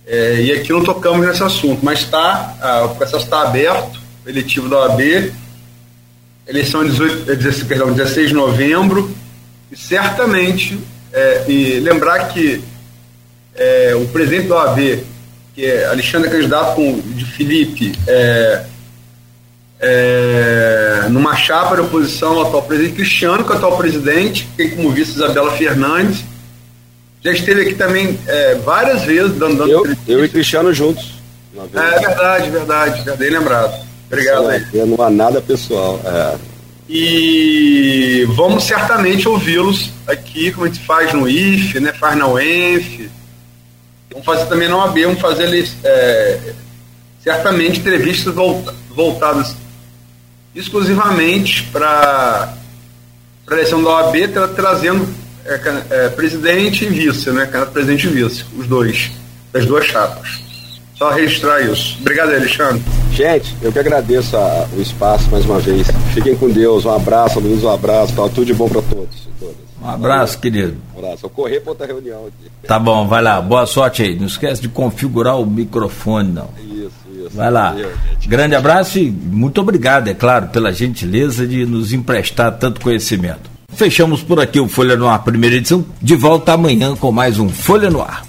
É, e aqui não tocamos nesse assunto, mas tá, o processo está aberto, eletivo da OAB, eleição 18, 16, perdão, 16 de novembro, e certamente, é, e lembrar que é, o presidente da OAB, que é Alexandre candidato com, de Felipe, é, é, numa chapa de oposição ao atual presidente Cristiano, que é o atual presidente, tem como vice Isabela Fernandes. Já esteve aqui também é, várias vezes dando, dando eu, eu e Cristiano juntos. É verdade, verdade, já dei lembrado. Obrigado aí. Não há nada pessoal. É. E vamos certamente ouvi-los aqui, como a gente faz no IF, né, faz na UENF. Vamos fazer também na OAB, vamos fazer eles, é, certamente entrevistas voltadas exclusivamente para a eleição da OAB, tra trazendo é, é, presidente e vice, né? Presidente e vice, os dois, das duas chapas. Só registrar isso. Obrigado, Alexandre. Gente, eu que agradeço a, o espaço mais uma vez. Fiquem com Deus. Um abraço, Luiz, um abraço. Tá, tudo de bom para todos. Um abraço, Valeu. querido. Um abraço. Vou correr para outra reunião aqui. Tá bom, vai lá. Boa sorte aí. Não esquece de configurar o microfone, não. Isso, isso. Vai lá. Valeu, Grande abraço e muito obrigado, é claro, pela gentileza de nos emprestar tanto conhecimento. Fechamos por aqui o Folha no Ar, primeira edição. De volta amanhã com mais um Folha no Ar.